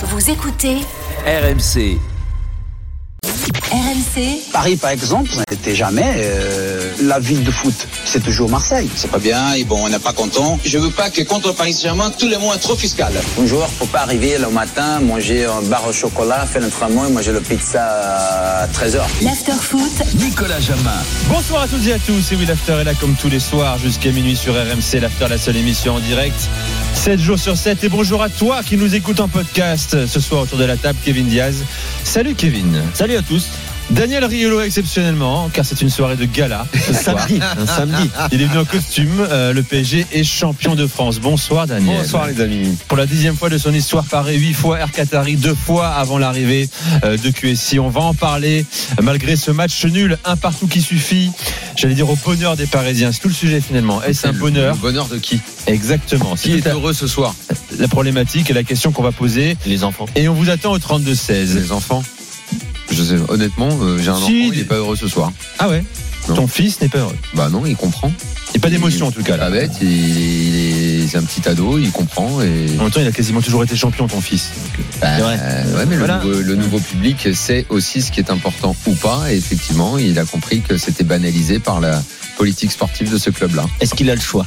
Vous écoutez RMC. RMC Paris, par exemple, n'était jamais euh, la ville de foot. C'est toujours Marseille. c'est pas bien, et bon, on n'est pas content. Je veux pas que contre Paris Saint-Germain, tous les mots sont trop fiscal. Un joueur, faut pas arriver le matin, manger un bar au chocolat, faire l'entraînement et manger le pizza à 13h. l'after-foot Nicolas Jamin. Bonsoir à toutes et à tous, c'est Will After est là comme tous les soirs jusqu'à minuit sur RMC, l'After, la seule émission en direct. 7 jours sur 7 et bonjour à toi qui nous écoute en podcast ce soir autour de la table, Kevin Diaz. Salut Kevin. Salut à tous. Daniel Riolo exceptionnellement, car c'est une soirée de gala. Ce samedi, un samedi. Il est venu en costume. euh, le PSG est champion de France. Bonsoir Daniel. Bonsoir les amis. Pour la dixième fois de son histoire, Paris, huit fois Air Qatari, deux fois avant l'arrivée euh, de QSI. On va en parler euh, malgré ce match nul, un partout qui suffit. J'allais dire au bonheur des Parisiens. C'est tout le sujet finalement. Est-ce un bonheur? Le bonheur de qui? Exactement. Qui est toute heureux ce soir? La, la problématique et la question qu'on va poser. Les enfants. Et on vous attend au 32-16. Les enfants Je sais, honnêtement, euh, j'ai un Si, enfant, il des- est pas heureux ce soir. Ah ouais Non. Ton fils n'est pas heureux. Bah non, il comprend. Il n'y a pas d'émotion en tout cas. La Là. bête, il, il est, c'est un petit ado, il comprend et. En même temps, il a quasiment toujours été champion, ton fils. Donc, euh, Bah, vrai. euh, ouais, mais Voilà. le, nouveau, le nouveau public sait aussi ce qui est important ou pas. Et effectivement, il a compris que c'était banalisé par la politique sportive de ce club-là. Est-ce qu'il a le choix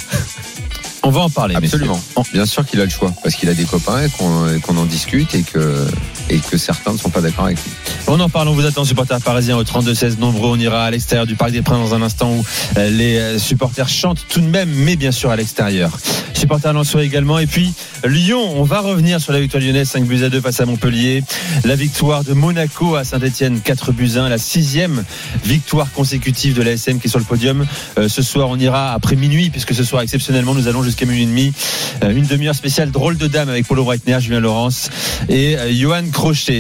On va en parler. Absolument. messieurs. Bien sûr qu'il a le choix parce qu'il a des copains et qu'on et qu'on en discute et que et que certains ne sont pas d'accord avec lui. On en parle, on vous attend, supporters parisiens au 32-16 nombreux. On ira à l'extérieur du Parc des Princes dans un instant où euh, les euh, supporters chantent tout de même, mais bien sûr à l'extérieur. Supporters Lensois également. Et puis Lyon, on va revenir sur la victoire lyonnaise 5 buts à 2 face à Montpellier. La victoire de Monaco à Saint-Etienne 4 buts à 1. La sixième victoire consécutive de l'ASM qui est sur le podium. Euh, ce soir, on ira après minuit, puisque ce soir, exceptionnellement, nous allons jusqu'à minuit et demi. Une demi-heure spéciale drôle de dame avec Paulo Breitner, Julien Laurence et Johan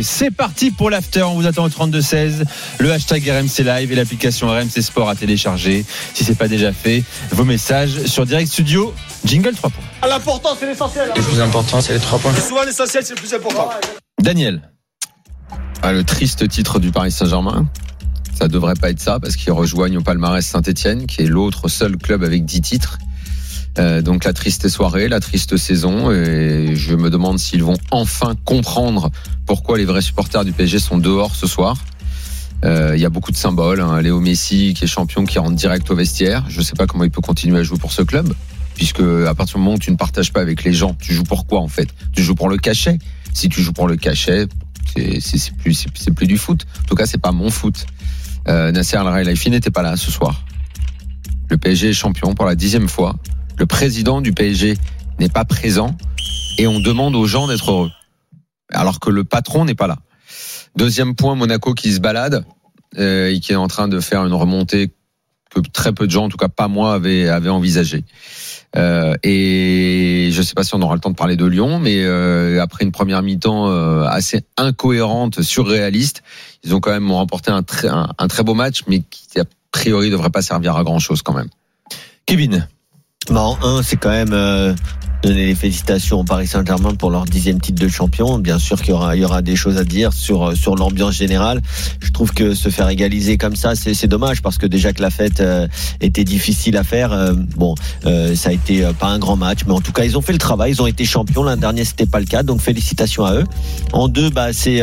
C'est parti pour l'after. On vous attend au 32-16. Le hashtag RMC Live et l'application RMC Sport à télécharger. Si c'est pas déjà fait, vos messages sur Direct Studio. Jingle 3 points. L'important, c'est l'essentiel. Le plus important, c'est les trois points. Souvent, l'essentiel, c'est le plus important. Daniel. Ah, le triste titre du Paris Saint-Germain. Ça devrait pas être ça parce qu'ils rejoignent au palmarès Saint-Etienne, qui est l'autre seul club avec 10 titres. Euh, donc la triste soirée, la triste saison, et je me demande s'ils vont enfin comprendre pourquoi les vrais supporters du PSG sont dehors ce soir. Euh, Il y a beaucoup de symboles. Hein. Léo Messi qui est champion, qui rentre direct au vestiaire. Je sais pas comment il peut continuer à jouer pour ce club, puisque à partir du moment où tu ne partages pas avec les gens, tu joues pour quoi en fait? Tu joues pour le cachet. Si tu joues pour le cachet, c'est plus c'est plus du foot. En tout cas, c'est pas mon foot. Euh, Nasser Al Khelaifi n'était pas là ce soir. Le PSG est champion pour la dixième fois. Le président du PSG n'est pas présent et on demande aux gens d'être heureux, alors que le patron n'est pas là. Deuxième point, Monaco qui se balade euh, et qui est en train de faire une remontée que très peu de gens, en tout cas pas moi, avaient, avaient envisagé. Euh, et je ne sais pas si on aura le temps de parler de Lyon, mais euh, après une première mi-temps assez incohérente, surréaliste, ils ont quand même remporté un, très- un, un très beau match, mais qui a priori devrait pas servir à grand chose quand même. Kevin. Bon, un, c'est quand même euh, donner les félicitations au Paris Saint-Germain pour leur dixième titre de champion. Bien sûr qu'il y aura, il y aura des choses à dire sur euh, sur l'ambiance générale. Je trouve que se faire égaliser comme ça, c'est c'est dommage parce que déjà que la fête euh, était difficile à faire. euh, bon, euh, ça a été euh, pas un grand match, mais en tout cas ils ont fait le travail. Ils ont été champions. L'an dernier c'était pas le cas, donc félicitations à eux. En deux, bah c'est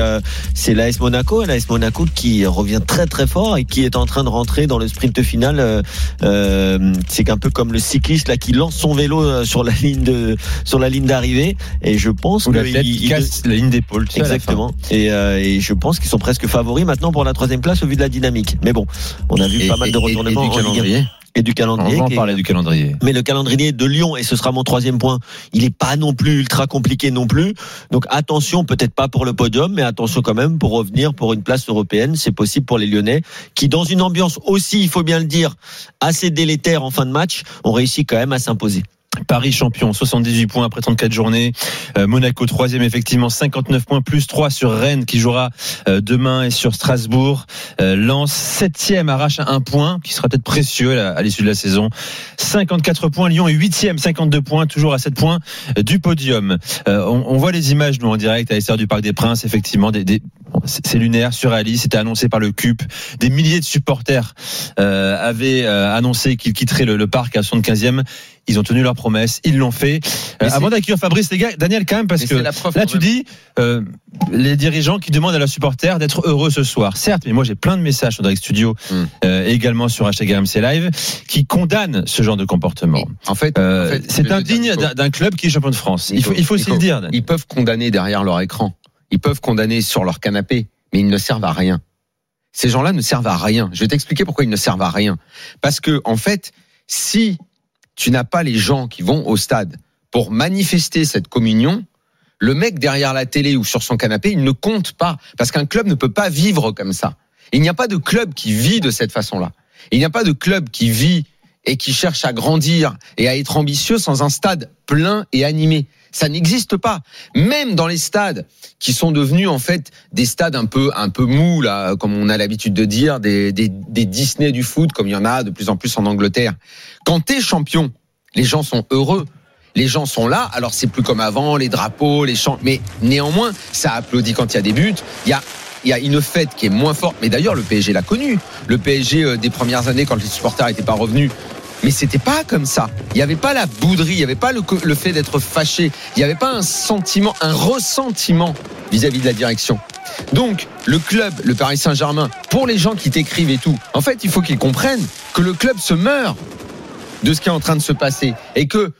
c'est l'AS Monaco, l'AS Monaco qui revient très très fort et qui est en train de rentrer dans le sprint final. c'est un peu comme le cycliste là qui lance son vélo euh, sur la ligne de sur la ligne d'arrivée et je pense que l'athlète il- casse la ligne d'épaule. Exactement. Et, euh, et je pense qu'ils sont presque favoris maintenant pour la troisième place au vu de la dynamique. Mais bon, on a vu Et, pas mal de et- et- et retournements du en Ligue 1 calendrier? Et du On calendrier. va en est- parler du calendrier. mais le calendrier de Lyon, et ce sera mon troisième point, il est pas non plus ultra compliqué non plus. Donc attention, peut-être pas pour le podium, mais attention quand même pour revenir pour une place européenne. C'est possible pour les Lyonnais, qui dans une ambiance aussi, il faut bien le dire, assez délétère en fin de match, ont réussi quand même à s'imposer. Paris champion, 78 points après 34 journées. Euh, Monaco troisième effectivement, 59 points plus 3 sur Rennes qui jouera euh, demain et sur Strasbourg. Euh, Lens septième arrache un point qui sera peut-être précieux à l'issue de la saison. 54 points, Lyon est huitième, 52 points, toujours à 7 points euh, du podium. On, voit les images nous en direct à l'extérieur du Parc des Princes, effectivement, des, des- c'est lunaire, surréaliste, c'était annoncé par le CUP. Des milliers de supporters avaient annoncé qu'ils quitteraient le, le parc à 75e ils ont tenu leur promesse, ils l'ont fait. Euh, avant d'accueillir Fabrice, les gars, Daniel, quand même, parce Mais que la preuve là, tu dis euh, les dirigeants qui demandent à leurs supporters d'être heureux ce soir. Certes, mais moi, j'ai plein de messages sur Direct Studio Mm. euh, et également sur hashtag RMC Live qui condamnent ce genre de comportement. En fait, Euh, en fait, c'est indigne d'un club qui est champion de France. Il faut, il faut aussi le dire. Daniel. Ils peuvent condamner derrière leur écran. Ils peuvent condamner sur leur canapé, mais ils ne servent à rien. Ces gens-là ne servent à rien. Je vais t'expliquer pourquoi ils ne servent à rien. Parce que, en fait, si tu n'as pas les gens qui vont au stade pour manifester cette communion, le mec derrière la télé ou sur son canapé, il ne compte pas. Parce qu'un club ne peut pas vivre comme ça. Il n'y a pas de club qui vit de cette façon-là. Il n'y a pas de club qui vit et qui cherche à grandir et à être ambitieux sans un stade plein et animé. Ça n'existe pas. Même dans les stades qui sont devenus en fait des stades un peu un peu mous là, comme on a l'habitude de dire, des, des, Disney du foot, comme il y en a de plus en plus en Angleterre. Quand t'es champion, les gens sont heureux. Les gens sont là, alors c'est plus comme avant, les drapeaux, les chants, mais néanmoins, ça applaudit quand il y a des buts. Il y a, y a une fête qui est moins forte, mais d'ailleurs le PSG l'a connu. Le PSG euh, des premières années, quand les supporters n'étaient pas revenus, mais c'était pas comme ça. Il n'y avait pas la bouderie, il n'y avait pas le, fait d'être fâché, il n'y avait pas un sentiment, un ressentiment vis-à-vis de la direction. Donc, le club, le Paris Saint-Germain, pour les gens qui t'écrivent et tout, en fait, il faut qu'ils comprennent que le club se meurt de ce qui est en train de se passer et que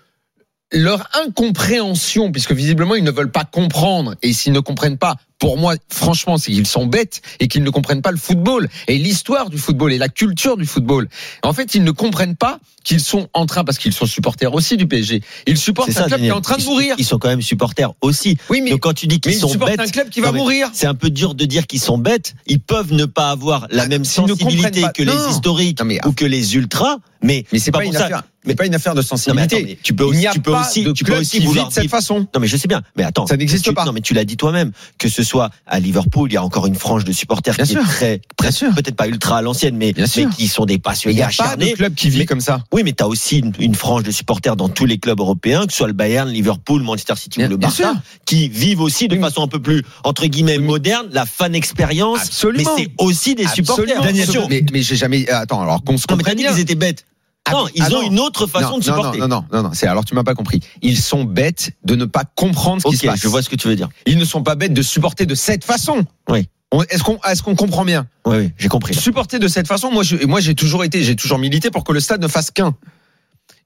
leur incompréhension, puisque visiblement ils ne veulent pas comprendre, et s'ils ne comprennent pas, pour moi, franchement, c'est qu'ils sont bêtes et qu'ils ne comprennent pas le football et l'histoire du football et la culture du football. En fait, ils ne comprennent pas qu'ils sont en train, parce qu'ils sont supporters aussi du PSG, ils supportent un club qui est en train de mourir. Ils sont quand même supporters aussi. Oui, mais, Donc quand tu dis qu'ils ils sont supportent bêtes, un club qui va mourir. c'est un peu dur de dire qu'ils sont bêtes. Ils peuvent ne pas avoir la Ah, même sensibilité que Non. les historiques Non, mais- ou que les ultras, mais Mais c'est pas, une pour ça. affaire. Mais- pas une affaire de Non, mais sensibilité. attends, mais tu peux aussi, tu peux aussi, tu peux aussi vouloir de cette façon. Non mais je sais bien, mais attends, Ça n'existe pas. Non mais tu l'as dit toi-même que ce soit à Liverpool, il y a encore une frange de supporters Bien qui sûr. est très, Bien sûr. peut-être pas ultra à l'ancienne, mais, Bien mais sûr. qui sont des Il passionnés pas de acharnés. club qui vit Mais- comme ça. Oui, mais tu as aussi une, une frange de supporters dans tous les clubs européens, que ce soit le Bayern, Liverpool, Manchester City Bien- ou le Barça, qui vivent aussi de Oui, façon un peu plus entre guillemets Oui, moderne, la fan expérience. Mais c'est aussi des supporters. Absolument. Mais, mais j'ai jamais. Attends, alors qu'on se Non, mais t'as comprenne dit qu'ils étaient bêtes. Ah, non, ils ah, ont non. une autre façon non, de supporter. Non, non, non, non, non. C'est alors tu m'as pas compris. Ils sont bêtes de ne pas comprendre ce qui se passe. je vois ce que tu veux dire. Ils ne sont pas bêtes de supporter de cette façon. Oui. Est-ce qu'on est-ce qu'on comprend bien? Oui, oui, j'ai compris. Supporter de cette façon, moi, je, moi, j'ai toujours été, j'ai toujours milité pour que le stade ne fasse qu'un.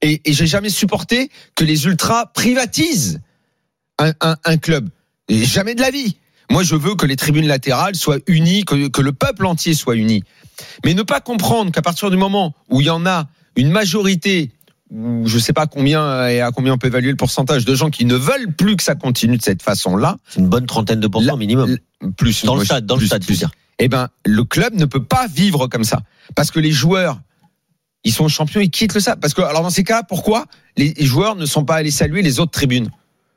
Et, et j'ai jamais supporté que les ultras privatisent un, un, un club. Et jamais de la vie. Moi, je veux que les tribunes latérales soient unies, que, que le peuple entier soit uni. Mais ne pas comprendre qu'à partir du moment où il y en a une majorité, ou je sais pas combien et à combien on peut évaluer le pourcentage de gens qui ne veulent plus que ça continue de cette façon-là, C'est une bonne trentaine de pourcents minimum. plus Dans le stade, dans le stade, plus. eh ben, le club ne peut pas vivre comme ça. Parce que les joueurs, ils sont champions, ils quittent le stade. Parce que, alors dans ces cas, pourquoi les joueurs ne sont pas allés saluer les autres tribunes?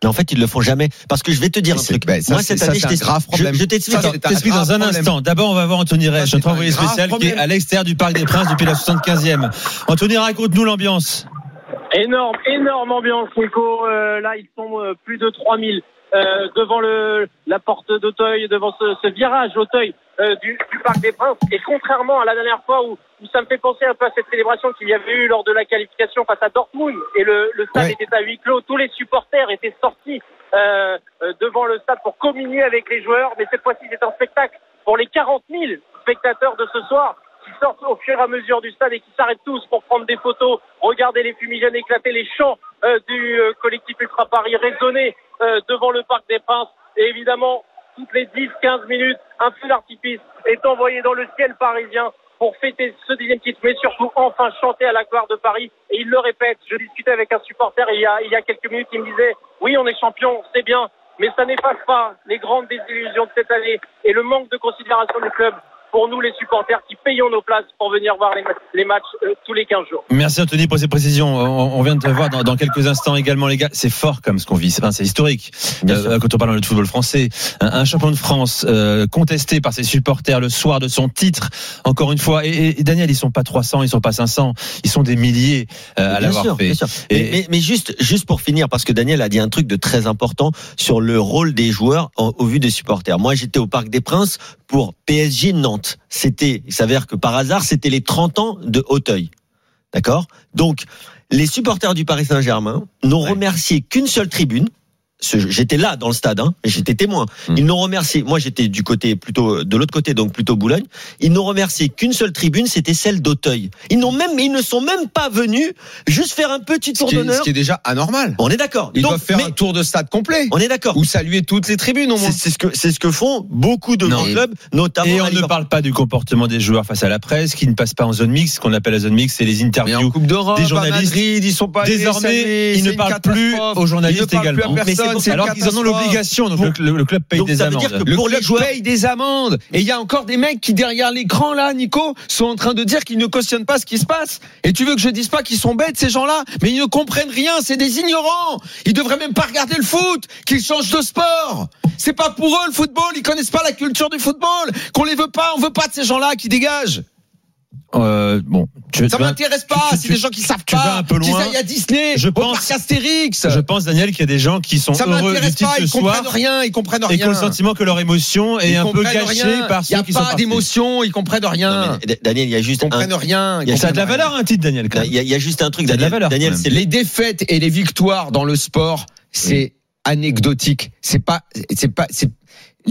Mais en fait, ils le font jamais. Parce que je vais te dire un C'est- truc. ben, ça, Moi, c'est- cette ça, année, je t'explique. Je, je t'explique. Dans grave un problème. instant. D'abord, on va voir Anthony Ça, notre envoyé spécial qui est à l'extérieur du Parc des Princes depuis la 75e. Anthony, raconte-nous l'ambiance. Énorme, énorme ambiance, Nico. Euh, là, ils sont euh, plus de 3000 euh, devant le, la porte d'Auteuil, devant ce, ce virage Auteuil euh, du, du Parc des Princes. Et contrairement à la dernière fois où, où ça me fait penser un peu à cette célébration qu'il y avait eu lors de la qualification face à Dortmund et le, le stade Ouais. était à huis clos, tous les supporters étaient sortis euh, euh, devant le stade pour communier avec les joueurs. Mais cette fois-ci, c'est un spectacle pour les 40 000 spectateurs de ce soir qui sortent au fur et à mesure du stade et qui s'arrêtent tous pour prendre des photos, regarder les fumigènes éclater, les chants euh, du euh, collectif Ultra Paris résonner devant le Parc des Princes. Et évidemment, toutes les 10-15 minutes, un feu d'artifice est envoyé dans le ciel parisien pour fêter ce dixième titre, mais surtout enfin chanter à la gloire de Paris. Et il le répète, je discutais avec un supporter il y a, il y a quelques minutes, il me disait, oui, on est champion, c'est bien, mais ça n'efface pas les grandes désillusions de cette année et le manque de considération du club pour nous les supporters qui payons nos places pour venir voir les, ma- les matchs euh, tous les 15 jours. Merci Anthony pour ces précisions. On, on vient de te voir dans, dans quelques instants également, les gars. C'est fort comme ce qu'on vit. C'est enfin, historique. Euh, quand on parle de football français, un, un champion de France euh, contesté par ses supporters le soir de son titre. Encore une fois, et, et Daniel, ils sont pas 300, ils sont pas 500, ils sont des milliers euh, à l'avoir fait. bien sûr. Et- Mais, mais- mais juste, juste pour finir, parce que Daniel a dit un truc de très important sur le rôle des joueurs au vu des supporters. Moi, j'étais au Parc des Princes pour PSG Nantes. C'était, il s'avère que par hasard, c'était les 30 ans de Hauteuil. D'accord? Donc, les supporters du Paris Saint-Germain n'ont remercié qu'une seule tribune. J'étais là dans le stade, hein, j'étais témoin. Mm. Ils n'ont remercié. Moi, j'étais du côté plutôt de l'autre côté, donc plutôt Boulogne. Ils n'ont remercié qu'une seule tribune, c'était celle d'Auteuil. Ils n'ont même, ils ne sont même pas venus juste faire un petit tour d'honneur. ce qui est déjà anormal. On est d'accord. Ils Donc, doivent faire mais un tour de stade complet. on est d'accord. Ou saluer toutes les tribunes au moins. C'est ce que c'est ce que font beaucoup de grands clubs, notamment. Et on ne parle pas du comportement des joueurs face à la presse, qui ne passent pas en zone mixte. Ce qu'on appelle la zone mixte, c'est les interviews. en Coupe d'Europe, des journalistes, Madrid, ils sont pas Désormais, ils ne parlent plus aux journalistes également. Personne, c'est Alors qu'ils en ont l'obligation, donc le, le- le club paye Donc des amendes. Le pour club les joueurs- paye des amendes. Et il y a encore des mecs qui, derrière l'écran, là, Nico, sont en train de dire qu'ils ne cautionnent pas ce qui se passe. Et tu veux que je dise pas qu'ils sont bêtes, ces gens-là? Mais ils ne comprennent rien. C'est des ignorants. Ils devraient même pas regarder le foot. Qu'ils changent de sport. C'est pas pour eux, le football. Ils connaissent pas la culture du football. Qu'on les veut pas. On veut pas de ces gens-là qui dégagent. Euh, bon, tu, Ça m'intéresse pas. C'est des gens qui savent tu pas. vas un peu loin. aillent à Disney. Je au pense- parc Astérix. Je pense, Daniel, qu'il y a des gens qui sont Ça heureux du titre pas. ce Ils soir comprennent rien. Ils comprennent et qui ont rien. le sentiment que leur émotion est Ils un peu comprennent gâchée rien. par Il ceux a qui sont pas partis. d'émotion. Ils comprennent rien. Non, Daniel, il y a Ils juste un, comprennent rien. Ils Il y a Ça a de la comprennent valeur, un titre, Daniel. il y a, il y a juste un truc, a de la Daniel. valeur, Daniel, c'est les défaites et les victoires dans le sport, c'est anecdotique. C'est pas, c'est pas, c'est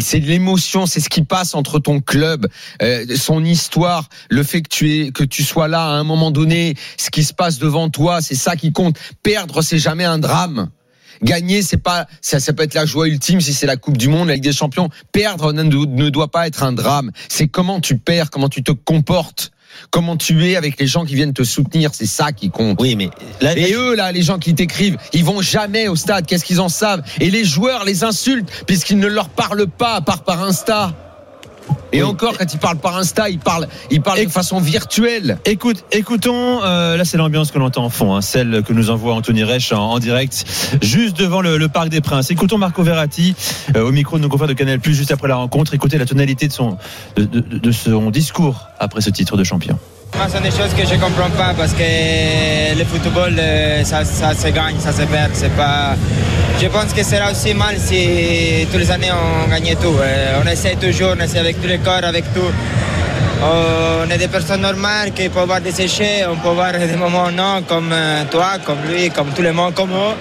c'est l'émotion, c'est ce qui passe entre ton club, euh, son histoire, le fait que tu es, que tu sois là à un moment donné, ce qui se passe devant toi, c'est ça qui compte. Perdre, c'est jamais un drame. Gagner, c'est pas, ça, ça peut être la joie ultime si c'est la Coupe du Monde, la Ligue des Champions. Perdre ne, ne doit pas être un drame. C'est comment tu perds, comment tu te comportes, comment tu es avec les gens qui viennent te soutenir? C'est ça qui compte. Oui, mais là, Et eux, là, les gens qui t'écrivent, ils vont jamais au stade. Qu'est-ce qu'ils en savent? Et les joueurs les insultent puisqu'ils ne leur parlent pas à part par Insta. Et Oui. encore, quand ils parlent par Insta, ils parlent, ils parlent Et- de façon virtuelle. Écoute, écoutons, euh, là c'est l'ambiance que l'on entend en fond, hein, celle que nous envoie Anthony Reich en, en direct, juste devant le, le Parc des Princes. Écoutons Marco Verratti euh, au micro de nos confrères de Canal+, juste après la rencontre. Écoutez la tonalité de son, de, de- de son discours après ce titre de champion. Moi, ce sont des choses que je comprends pas parce que le football, euh, ça, ça se gagne, ça se perd. C'est pas. Je pense que ce sera aussi mal si tous les années on gagnait tout. Euh, On essaie toujours, on essaie avec tout le corps, avec tout. On est des personnes normales qui peuvent avoir des échecs, on peut avoir des moments non, comme euh, toi, comme lui, comme tout le monde, comme eux.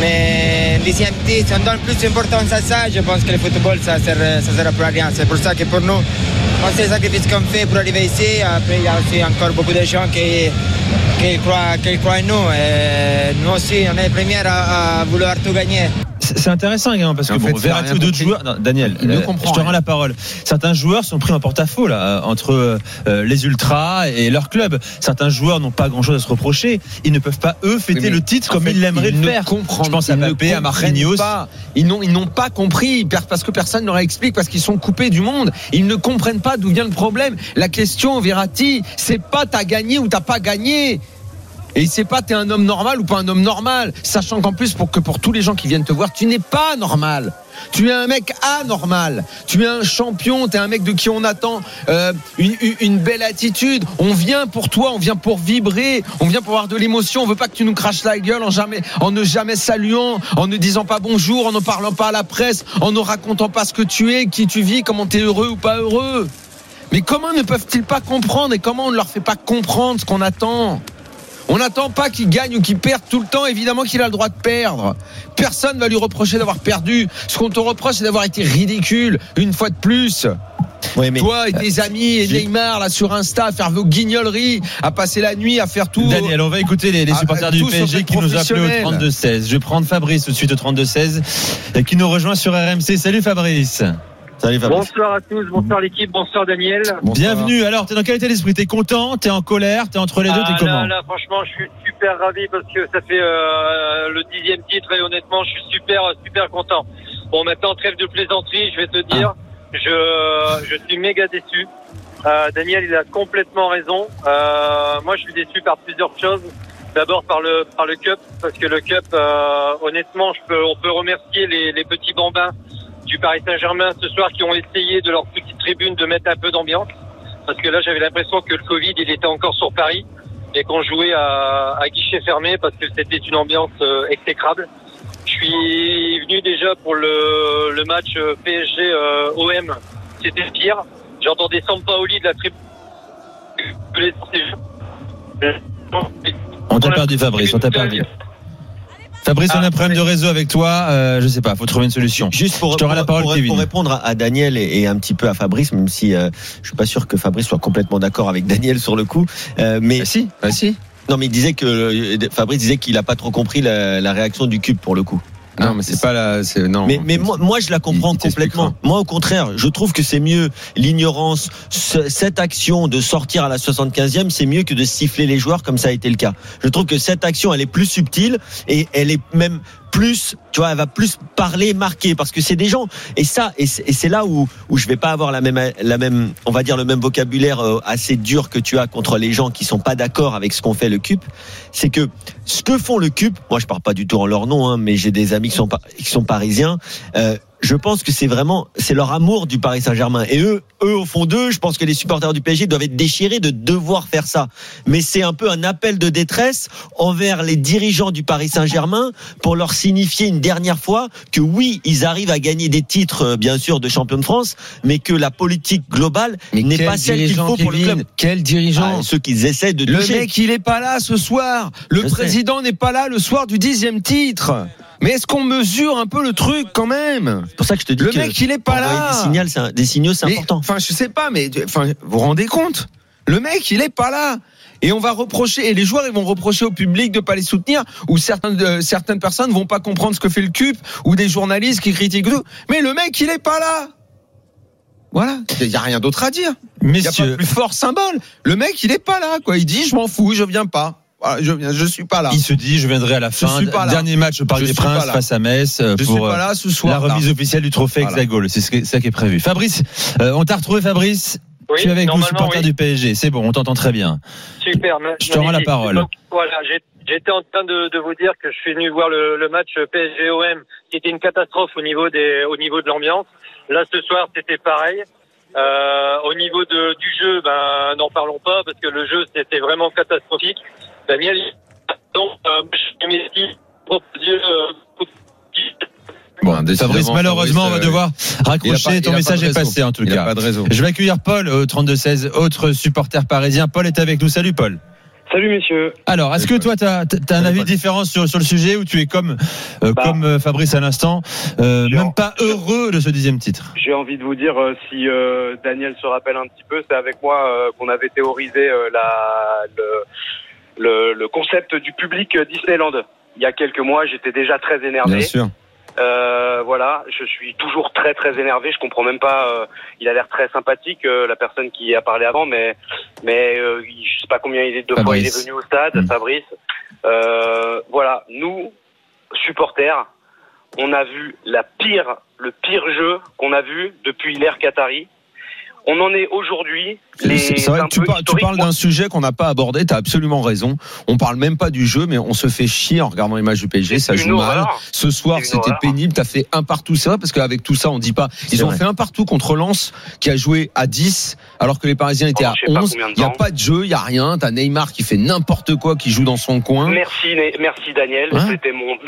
Mais dixième titre, si on donne plus d'importance à ça, je pense que le football, ça ne sert, ça sert à rien. C'est pour ça que pour nous, on sait les sacrifices qu'on fait pour arriver ici. Après, il y a aussi encore beaucoup de gens qui, qui, croient, qui croient en nous. Et nous aussi, on est les premiers à, à vouloir tout gagner. C'est intéressant également parce que En bon, d'autres joueurs, non, Daniel, Il euh, comprend je te rends la parole. Certains joueurs sont pris en porte-à-faux là euh, entre euh, les ultras et leur club. Certains joueurs n'ont pas grand-chose à se reprocher. Ils ne peuvent pas eux fêter mais le titre comme fait, ils l'aimeraient le faire. comprennent- Je pense à Mbappé, à Marquinhos. Ils n'ont, ils n'ont pas compris parce que personne ne leur explique parce qu'ils sont coupés du monde. Ils ne comprennent pas d'où vient le problème. La question, Verratti, c'est pas t'as gagné ou t'as pas gagné. Et c'est pas t'es un homme normal ou pas un homme normal, sachant qu'en plus pour que pour tous les gens qui viennent te voir, tu n'es pas normal. Tu es un mec anormal. Tu es un champion. Tu es un mec de qui on attend euh, une, belle attitude. On vient pour toi. On vient pour vibrer. On vient pour avoir de l'émotion. On veut pas que tu nous craches la gueule en en ne jamais saluant, en ne disant pas bonjour, en ne parlant pas à la presse, en ne racontant pas ce que tu es, qui tu vis, comment tu es heureux ou pas heureux. Mais comment ne peuvent-ils pas comprendre et comment on ne leur fait pas comprendre ce qu'on attend? On n'attend pas qu'il gagne ou qu'il perde tout le temps. Évidemment qu'il a le droit de perdre. Personne ne va lui reprocher d'avoir perdu. Ce qu'on te reproche, c'est d'avoir été ridicule une fois de plus. Mais Toi et tes amis et Neymar là sur Insta à faire vos guignoleries, à passer la nuit à faire tout. Daniel, on va écouter les, les supporters euh, du PSG qui nous appelaient au professionnels. 32-16. Je vais prendre Fabrice tout de suite au 32-16 et qui nous rejoint sur RMC. Salut Fabrice. Salut Fabrice. Bonsoir à tous, bonsoir l'équipe, bonsoir Daniel. Bienvenue. Alors, t'es dans quel état d'esprit? T'es content? T'es en colère? T'es entre les deux? T'es Ah, comment? là, là, franchement, je suis super ravi parce que ça fait euh, le dixième titre et honnêtement, je suis super, super content. Bon, maintenant, trêve de plaisanterie, je vais te dire, je, je suis méga déçu. Euh, Daniel, il a complètement raison. Euh, moi, je suis déçu par plusieurs choses. D'abord par le par le cup, parce que le cup, euh, honnêtement, je peux, on peut remercier les, les petits bambins du Paris Saint-Germain ce soir qui ont essayé de leur petite tribune de mettre un peu d'ambiance. Parce que là, j'avais l'impression que le Covid, il était encore sur Paris et qu'on jouait à, guichet fermé parce que c'était une ambiance euh, exécrable. Je suis venu déjà pour le, match euh, PSG euh. C'était pire. J'entendais Sampaoli de la tribune. On t'a perdu, Fabrice. On t'a perdu. Fabrice, on a un problème de réseau avec toi. Euh, je sais pas, faut trouver une solution. Juste pour, pour- la parole, pour- Kevin. pour répondre à, à Daniel et, et un petit peu à Fabrice, même si euh, je suis pas sûr que Fabrice soit complètement d'accord avec Daniel sur le coup. Euh, mais Bah si, bah si. non, mais il disait que euh, Fabrice disait qu'il a pas trop compris la, la réaction du cube pour le coup. Non, mais c'est pas la. Non. Mais, mais moi, moi, je la comprends Il- il t'expliquera. complètement. Moi, au contraire, je trouve que c'est mieux l'ignorance. Ce- Cette action de sortir à la 75e, c'est mieux que de siffler les joueurs comme ça a été le cas. Je trouve que cette action, elle est plus subtile et elle est même plus, tu vois, elle va plus parler, marquer, parce que c'est des gens. Et ça, et c'est là où où je vais pas avoir la même, la même, on va dire le même vocabulaire euh, assez dur que tu as contre les gens qui sont pas d'accord avec ce qu'on fait le CUP. C'est que ce que font le CUP, moi je parle pas du tout en leur nom, hein, mais j'ai des amis qui sont qui sont parisiens. Euh, je pense que c'est vraiment c'est leur amour du Paris Saint-Germain et eux eux au fond d'eux je pense que les supporters du PSG doivent être déchirés de devoir faire ça mais c'est un peu un appel de détresse envers les dirigeants du Paris Saint-Germain pour leur signifier une dernière fois que oui ils arrivent à gagner des titres euh, bien sûr de champion de France mais que la politique globale n'est pas celle qu'il faut pour le club Quel dirigeant Ah, ceux qu'ils essaient de Le toucher. mec, il est pas là ce soir. Le Je président n'est pas là le soir du dixième titre. Mais est-ce qu'on mesure un peu le truc quand même c'est pour ça que je te dis Le que mec, il est pas là. des signaux c'est un- des signaux c'est Mais, important Enfin, je sais pas, mais enfin, vous vous rendez compte Le mec, il est pas là. Et on va reprocher, et les joueurs, ils vont reprocher au public de pas les soutenir, ou certaines, euh, certaines personnes vont pas comprendre ce que fait le CUP, ou des journalistes qui critiquent tout. Mais le mec, il est pas là. Voilà. Il y a rien d'autre à dire. Il y a pas Messieurs, plus fort symbole. Le mec, il est pas là, quoi. Il dit, je m'en fous, je viens pas. Voilà, je viens, je suis pas là. il se dit, je viendrai à la fin. suis pas là. Dernier match au Parc des Princes face à Metz euh, Je pour suis pas euh, là ce soir. la là. remise officielle du trophée Voilà. Hexagol. C'est ce ça qui est prévu. Fabrice, euh, on t'a retrouvé, Fabrice. Oui, tu es avec nous, supporter oui. du PSG. C'est bon, on t'entend très bien. Super. Je te rends la parole. Voilà, j'étais en train de, de vous dire que je suis venu voir le, le match PSG-OM, qui était une catastrophe au niveau des, au niveau de l'ambiance. Là, ce soir, c'était pareil. Euh, au niveau de, du jeu, ben, n'en parlons pas parce que le jeu, c'était vraiment catastrophique. Daniel, donc, euh, euh, Bon, Fabrice, malheureusement, on va devoir euh, a raccrocher. pas- Ton message est passé, en tout Il a cas. pas de réseau. Je vais accueillir Paul au 32-16, autre supporter parisien. Paul est avec nous. Salut, Paul. Salut messieurs. Alors, est-ce que toi, tu as, un avis différent sur, sur le sujet ou tu es comme, euh, Bah. comme Fabrice à l'instant, euh, même pas heureux de ce dixième titre? J'ai envie de vous dire, si euh, Daniel se rappelle un petit peu, c'est avec moi euh, qu'on avait théorisé euh, la, le, le, le concept du public Disneyland. Il y a quelques mois, j'étais déjà très énervé. Bien sûr. Euh, voilà, je suis toujours très très énervé. Je comprends même pas. euh, il a l'air très sympathique, euh, la personne qui a parlé avant, mais mais euh, je sais pas combien il est de fois il est venu au stade, Mm. Fabrice. Euh, voilà, nous supporters, on a vu la pire, le pire jeu qu'on a vu depuis l'ère Qatari. On en est aujourd'hui. C'est vrai que tu, par- parles d'un sujet qu'on n'a pas abordé, tu as absolument raison. On parle même pas du jeu, mais on se fait chier en regardant les matchs du PSG, ça joue mal. horreur. Ce soir, c'était pénible, tu as fait un partout. C'est vrai, parce qu'avec tout ça, on dit pas. Ils ont vrai. fait un partout contre Lens, qui a joué à 10, alors que les Parisiens étaient Pendant à je sais pas 11. combien de Il n'y a pas de jeu, il n'y a rien. Tu as Neymar qui fait n'importe quoi, qui joue dans son coin. Merci, merci Daniel. Hein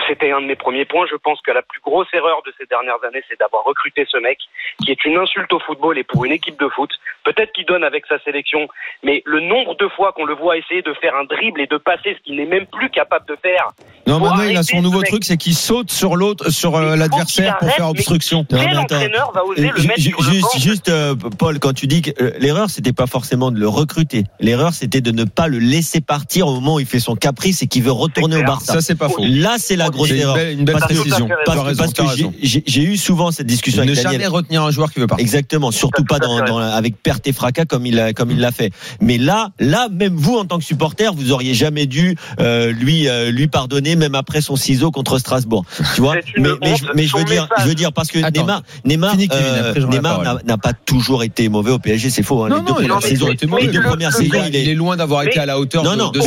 c'était un de mes premiers points. Je pense que la plus grosse erreur de ces dernières années, c'est d'avoir recruté ce mec, qui est une insulte au football et pour une équipe de foot. Peut-être qu'il donne avec sa sélection, mais le nombre de fois qu'on le voit essayer de faire un dribble et de passer ce qu'il n'est même plus capable de faire. Non, maintenant, il a son nouveau truc, c'est qu'il saute sur l'autre, sur euh, l'adversaire pour faire mais obstruction. Non, Quel mais entraîneur va oser Euh, le mettre juste, juste, euh, Paul, quand tu dis que euh, l'erreur, c'était pas forcément de le recruter. L'erreur, c'était de ne pas le laisser partir au moment où il fait son caprice et qu'il veut retourner au. Barça. Ça, c'est pas faux. Là, c'est la grosse C'est une erreur. belle, une belle Parce que- précision. Parce, raison, parce j'ai- eu souvent cette discussion Ne avec jamais Daniel. retenir un joueur qui veut pas. Exactement, surtout pas dans, dans avec perte et fracas comme il a, comme il l'a fait. Mais là, là, même vous en tant que supporter, vous auriez jamais dû euh, lui euh, lui pardonner, même après son ciseau contre Strasbourg. Tu vois? Mais, mais, je- mais veux dire, message. je veux dire parce que Attends. Neymar, Neymar, euh, Neymar n'a pas toujours été mauvais au PSG, c'est faux. Hein, Non, les deux non, premières saisons, toujours été les mauvais. deux Le- premières le- saisons, il, il est est loin d'avoir été à la hauteur non, de, non, de mais-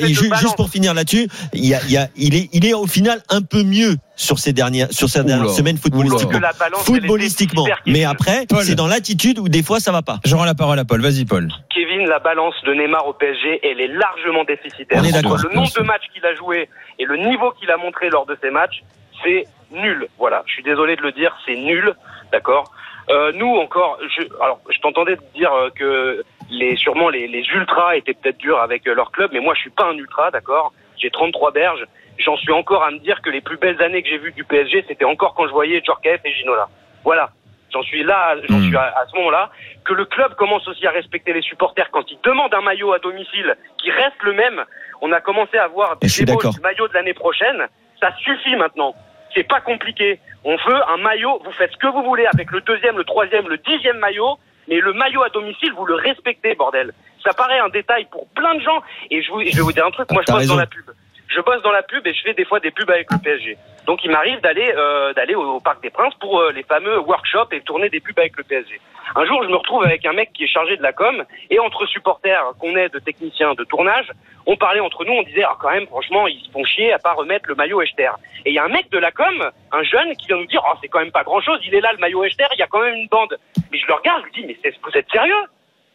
et ju- juste pour finir là-dessus, il y a, il y a, il est, il est au final un peu mieux sur ces dernières, sur ces dernières semaines footballistiquement. Footballistiquement. Mais après, c'est dans l'attitude où des fois ça va pas. Je rends la parole à Paul. Vas-y, Paul. Kevin, la balance de Neymar au PSG, elle est largement déficitaire. On est d'accord. Le nombre de matchs qu'il a joué et le niveau qu'il a montré lors de ces matchs, c'est nul. Voilà, je suis désolé de le dire, c'est nul, d'accord. Euh, nous encore, je, alors je t'entendais dire euh, que les sûrement les, les ultras étaient peut-être durs avec euh, leur club, mais moi je suis pas un ultra, d'accord. J'ai 33 berges. J'en suis encore à me dire que les plus belles années que j'ai vues du PSG, c'était encore quand je voyais Djorkaeff et Ginola. Voilà. J'en suis là, j'en Hmm. suis à, à ce moment-là. Que le club commence aussi à respecter les supporters quand ils demandent un maillot à domicile qui reste le même. On a commencé à voir Et des je suis débauches d'accord. du maillot de l'année prochaine. Ça suffit maintenant. C'est pas compliqué. On veut un maillot. Vous faites ce que vous voulez avec le deuxième, le troisième, le dixième maillot. Mais le maillot à domicile, vous le respectez, bordel. Ça paraît un détail pour plein de gens. Et je, vous, je vais vous dire un truc. Moi, je bosse dans la pub. Je bosse dans la pub et je fais des fois des pubs avec le PSG. Donc, il m'arrive d'aller euh, d'aller au, Parc des Princes pour euh, les fameux workshops et tourner des pubs avec le PSG. Un jour, je me retrouve avec un mec qui est chargé de la com et entre supporters qu'on est de techniciens de tournage, on parlait entre nous, on disait ah quand même franchement ils se font chier à pas remettre le maillot Echter. Et il y a un mec de la com, un jeune qui vient nous dire oh c'est quand même pas grand chose, il est là le maillot Echter, il y a quand même une bande. Mais je le regarde, je lui dis mais vous êtes sérieux?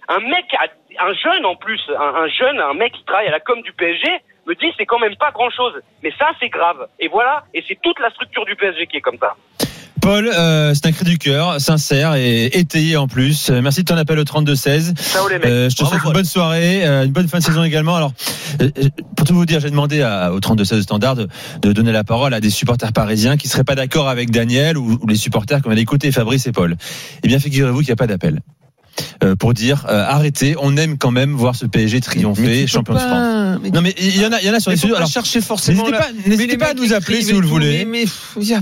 Un mec, un jeune en plus, un jeune, un mec qui travaille à la com du PSG me dit c'est quand même pas grand chose. Mais ça c'est grave. Et voilà, et c'est toute la structure du PSG qui est comme ça. Paul, euh, c'est un cri du cœur, sincère et étayé en plus. Euh, Merci de ton appel au 32-16. Ciao les mecs. Euh, je te souhaite une bonne soirée, euh, une bonne fin de saison également. Alors, euh, euh, pour tout vous dire, j'ai demandé à, au 32-16 de Standard de, de donner la parole à des supporters parisiens qui seraient pas d'accord avec Daniel ou, ou les supporters qu'on allait écouter Fabrice et Paul. Eh bien, figurez-vous qu'il n'y a pas d'appel. Euh, pour dire euh, arrêtez, on aime quand même voir ce PSG triompher, champion de France. Non mais il y en a, il y en a sur les studios. Alors chercher forcément. N'hésitez pas, n'hésitez pas à nous appeler si vous le voulez. Mais,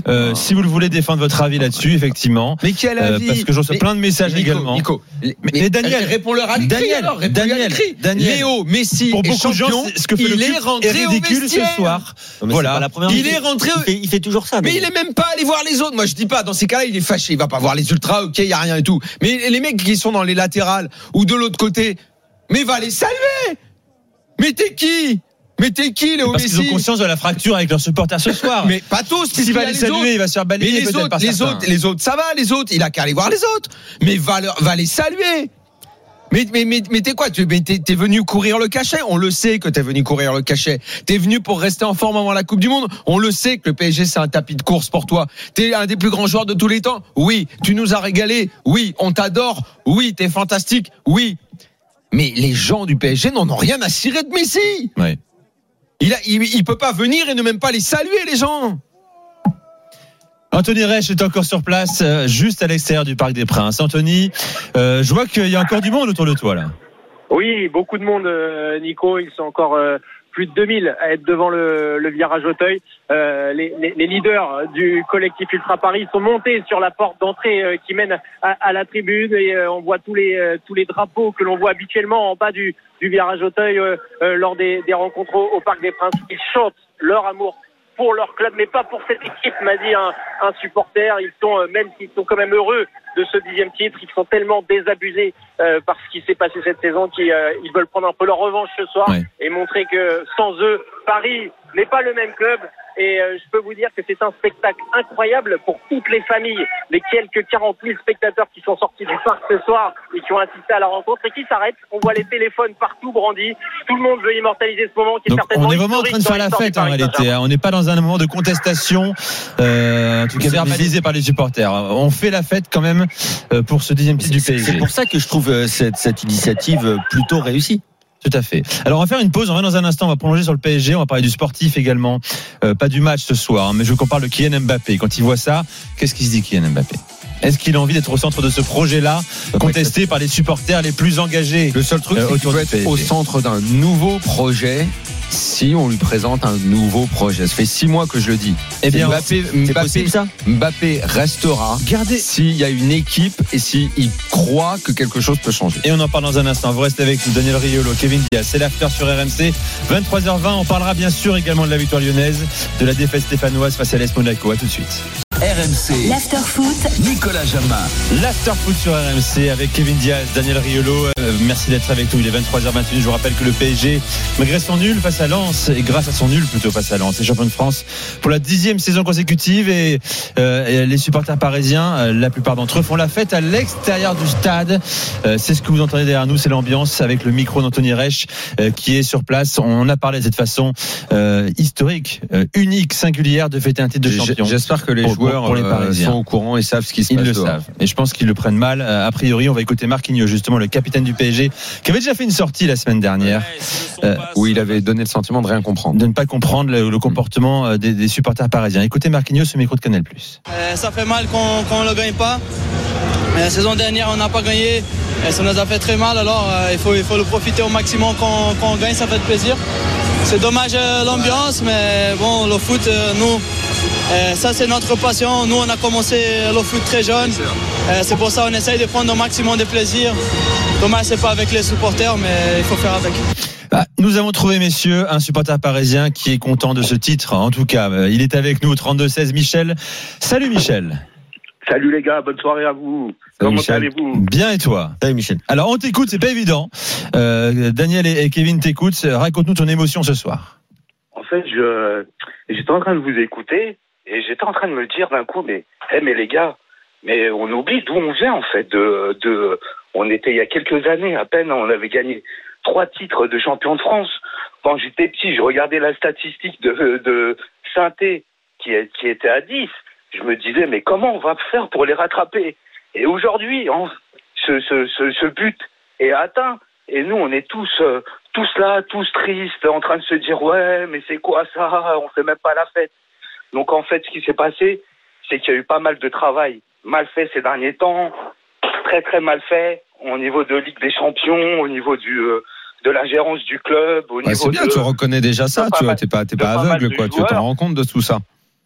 Euh, si vous le voulez défendre votre avis là-dessus, effectivement. mais quel Euh, avis parce que je reçois plein de messages Nico, également. Nico, Mais- mais Daniel, réponds-leur à. Daniel, Daniel. Daniel. Léo, Messi Pour beaucoup de gens, ce que fait il le est club rentré ridicule ce soir. Voilà. c'est pas la première Il est rentré au- Il fait, il fait toujours ça. Mais il est même pas allé voir les autres. Moi, je dis pas. Dans ces cas-là, il est fâché. Il va pas voir les ultras. Ok, il y a rien et tout. Mais les mecs qui sont dans les latérales ou de l'autre côté, mais va les saluer. Mais t'es qui Mais t'es qui, Léo Parce qu'ils ont Messi conscience de la fracture avec leurs supporters ce soir. Mais pas tous. S'il va les saluer, il va se faire Mais balayer les autres, les certains. autres, les autres, ça va, les autres. Il a qu'à aller voir les autres. Mais va, leur- va les saluer. Mais, mais, mais, mais t'es quoi Tu mais t'es, t'es venu courir le cachet On le sait que t'es venu courir le cachet. T'es venu pour rester en forme avant la Coupe du Monde. On le sait que le PSG c'est un tapis de course pour toi. T'es un des plus grands joueurs de tous les temps. Oui, tu nous as régalé. Oui, on t'adore. Oui, t'es fantastique. Oui. Mais les gens du PSG n'en ont rien à cirer de Messi. Ouais. Il, a, il, il peut pas venir et ne même pas les saluer les gens. Anthony Reich est encore sur place, euh, juste à l'extérieur du Parc des Princes. Anthony, euh, je vois qu'il y a encore du monde autour de toi là. Oui, beaucoup de monde, euh, Nico. Ils sont encore euh, plus de 2000 à être devant le, le virage Auteuil. Euh, les, les, les leaders du collectif Ultra Paris sont montés sur la porte d'entrée euh, qui mène à, à la tribune et euh, on voit tous les euh, tous les drapeaux que l'on voit habituellement en bas du, du virage Auteuil euh, euh, lors des, des rencontres au, au Parc des Princes. Ils chantent leur amour pour leur club, mais pas pour cette équipe, m'a dit un, un supporter. Ils sont, même s'ils sont quand même heureux de ce dixième titre, ils sont tellement désabusés euh, par ce qui s'est passé cette saison qu'ils euh, ils veulent prendre un peu leur revanche ce soir Ouais. et montrer que sans eux, Paris n'est pas le même club. Et euh, je peux vous dire que c'est un spectacle incroyable pour toutes les familles, les quelques 40 000 spectateurs qui sont sortis du parc ce soir et qui ont assisté à la rencontre et qui s'arrêtent. On voit les téléphones partout brandis. Tout le monde veut immortaliser ce moment qui est Donc certainement on est vraiment en train de faire la fête en réalité. hein. On n'est pas dans un moment de contestation, euh, en tout cas verbalisé par les supporters. On fait la fête quand même euh, pour ce dixième titre du C'est PSG. c'est pour ça que je trouve euh, cette, cette initiative euh, plutôt réussie. Tout à fait. Alors on va faire une pause, on revient dans un instant, on va prolonger sur le PSG, on va parler du sportif également, Euh, pas du match ce soir, hein, mais je veux qu'on parle de Kylian Mbappé. Quand il voit ça, qu'est-ce qu'il se dit Kylian Mbappé? Est-ce qu'il a envie d'être au centre de ce projet-là, contesté par les supporters les plus engagés Le seul truc, Euh, c'est qu'il peut être au centre d'un nouveau projet si on lui présente un nouveau projet. Ça fait six mois que je le dis. Eh bien, Mbappé, Mbappé, possible ça Mbappé restera Gardez. s'il y a une équipe et s'il croit que quelque chose peut changer. Et on en parle dans un instant. Vous restez avec nous, Daniel Riolo, Kevin Diaz. C'est l'after sur RMC. 23h20. On parlera bien sûr également de la victoire lyonnaise, de la défaite stéphanoise face à l'Est Monaco. À tout de suite. RMC, L'after-foot, Nicolas Jamin. L'after foot sur RMC avec Kevin Diaz, Daniel Riolo. Euh, merci d'être avec nous. Il est 23h21. Je vous rappelle que le PSG, malgré son nul face à Lens, et grâce à son nul plutôt face à Lens, est champion de France pour la dixième saison consécutive. Et, euh, et les supporters parisiens, euh, la plupart d'entre eux, font la fête à l'extérieur du stade. Euh, c'est ce que vous entendez derrière nous. C'est l'ambiance avec le micro d'Anthony Reich euh, qui est sur place. On a parlé de cette façon euh, historique, euh, unique, singulière de fêter un titre de champion. J'espère que les pour- joueurs pour les euh, Parisiens. sont au courant et savent ce qui se Ils passe. le dehors. savent. Et je pense qu'ils le prennent mal. Euh, A priori, on va écouter Marquinhos, justement, le capitaine du PSG, qui avait déjà fait une sortie la semaine dernière, euh, Où il avait donné le sentiment de rien comprendre. de ne pas comprendre le, le comportement des, des supporters parisiens. Écoutez Marquinhos au micro de Canal+. Euh, ça fait mal qu'on ne le gagne pas. La saison dernière, on n'a pas gagné. Et ça nous a fait très mal. Alors, euh, il, faut, il faut le profiter au maximum quand, quand on gagne. Ça fait plaisir. C'est dommage euh, l'ambiance, mais bon, le foot, euh, nous, euh, ça c'est notre passion. Nous, on a commencé le foot très jeune. Euh, c'est pour ça qu'on essaye de prendre au maximum de plaisir. Dommage, c'est pas avec les supporters, mais il faut faire avec. Ah, nous avons trouvé, messieurs, un supporter parisien qui est content de ce titre. En tout cas, il est avec nous au 32-16, Michel. Salut Michel. Salut les gars, bonne soirée à vous. Comment allez-vous Bien et toi Salut Michel. Alors on t'écoute, c'est pas évident. Euh, Daniel et et Kevin t'écoutent. Raconte-nous ton émotion ce soir. En fait, je j'étais en train de vous écouter et j'étais en train de me dire d'un coup, mais, eh, mais les gars, mais on oublie d'où on vient en fait. De, de, on était il y a quelques années à peine, on avait gagné trois titres de champion de France. Quand j'étais petit, je regardais la statistique de, de Sainté qui, qui était à 10. Je me disais, mais comment on va faire pour les rattraper? Et aujourd'hui, en- ce, ce, ce, ce but est atteint. Et nous, on est tous, euh, tous là, tous tristes, en train de se dire, ouais, mais c'est quoi ça? On fait même pas la fête. Donc en fait, ce qui s'est passé, c'est qu'il y a eu pas mal de travail mal fait ces derniers temps, très très mal fait au niveau de Ligue des Champions, au niveau du euh, de la gérance du club, au niveau c'est bien, de... tu reconnais déjà ça, tu vois, t'es pas, t'es pas aveugle, quoi, tu t'en rends compte de tout ça.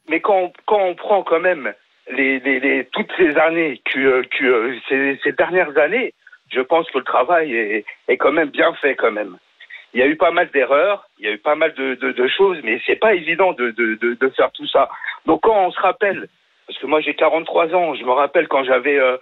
Mais quand on, quand on prend quand même les, les, les- toutes ces années, que, que, ces, ces dernières années, je pense que le travail est, est quand même bien fait quand même. Il y a eu pas mal d'erreurs, il y a eu pas mal de, de, de choses, mais c'est pas évident de, de, de, de faire tout ça. Donc quand on se rappelle, parce que moi j'ai 43 ans, je me rappelle quand j'avais euh,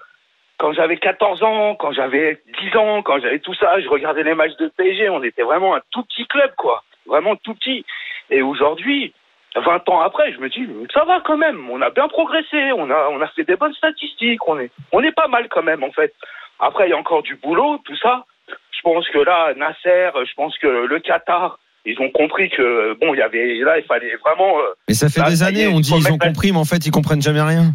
quand j'avais 14 ans, quand j'avais 10 ans, quand j'avais tout ça, je regardais les matchs de PSG, on était vraiment un tout petit club quoi, vraiment tout petit. Et aujourd'hui, 20 ans après, je me dis, ça va quand même, on a bien progressé, on a, on a fait des bonnes statistiques, on est, on est pas mal quand même, en fait. Après, il y a encore du boulot, tout ça. Je pense que là, Nasser, je pense que le Qatar, ils ont compris que, bon, il y avait, là, il fallait vraiment, euh, Mais ça fait Là, des ça années, est, on dit ils ont compris, mais en fait ils comprennent jamais rien.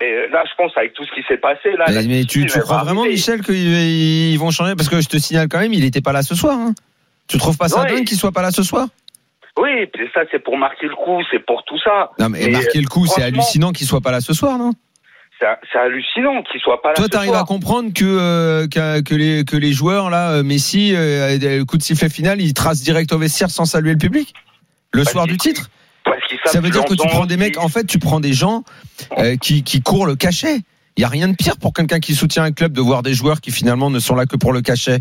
mais là, je pense, avec tout ce qui s'est passé, là. Mais, mais tu, tu crois vraiment, arriver. Michel, qu'ils ils vont changer? Parce que je te signale quand même, il était pas là ce soir. Hein. Tu trouves pas ça Ouais. dingue qu'il soit pas là ce soir? Oui, puis ça, c'est pour marquer le coup, c'est pour tout ça. Non, mais, Mais, marquer le coup, c'est hallucinant qu'il soit pas là ce soir, non? C'est hallucinant qu'il soit pas là. Toi, t'arrives à comprendre que, euh, que, que les, que les joueurs, là, euh, Messi, euh, le coup de sifflet final, il trace direct au vestiaire sans saluer le public? Le Parce soir du titre? Parce Ça veut dire que tu prends des mecs, en fait, tu prends des gens euh, qui, qui courent le cachet. Il y a rien de pire pour quelqu'un qui soutient un club de voir des joueurs qui finalement ne sont là que pour le cachet.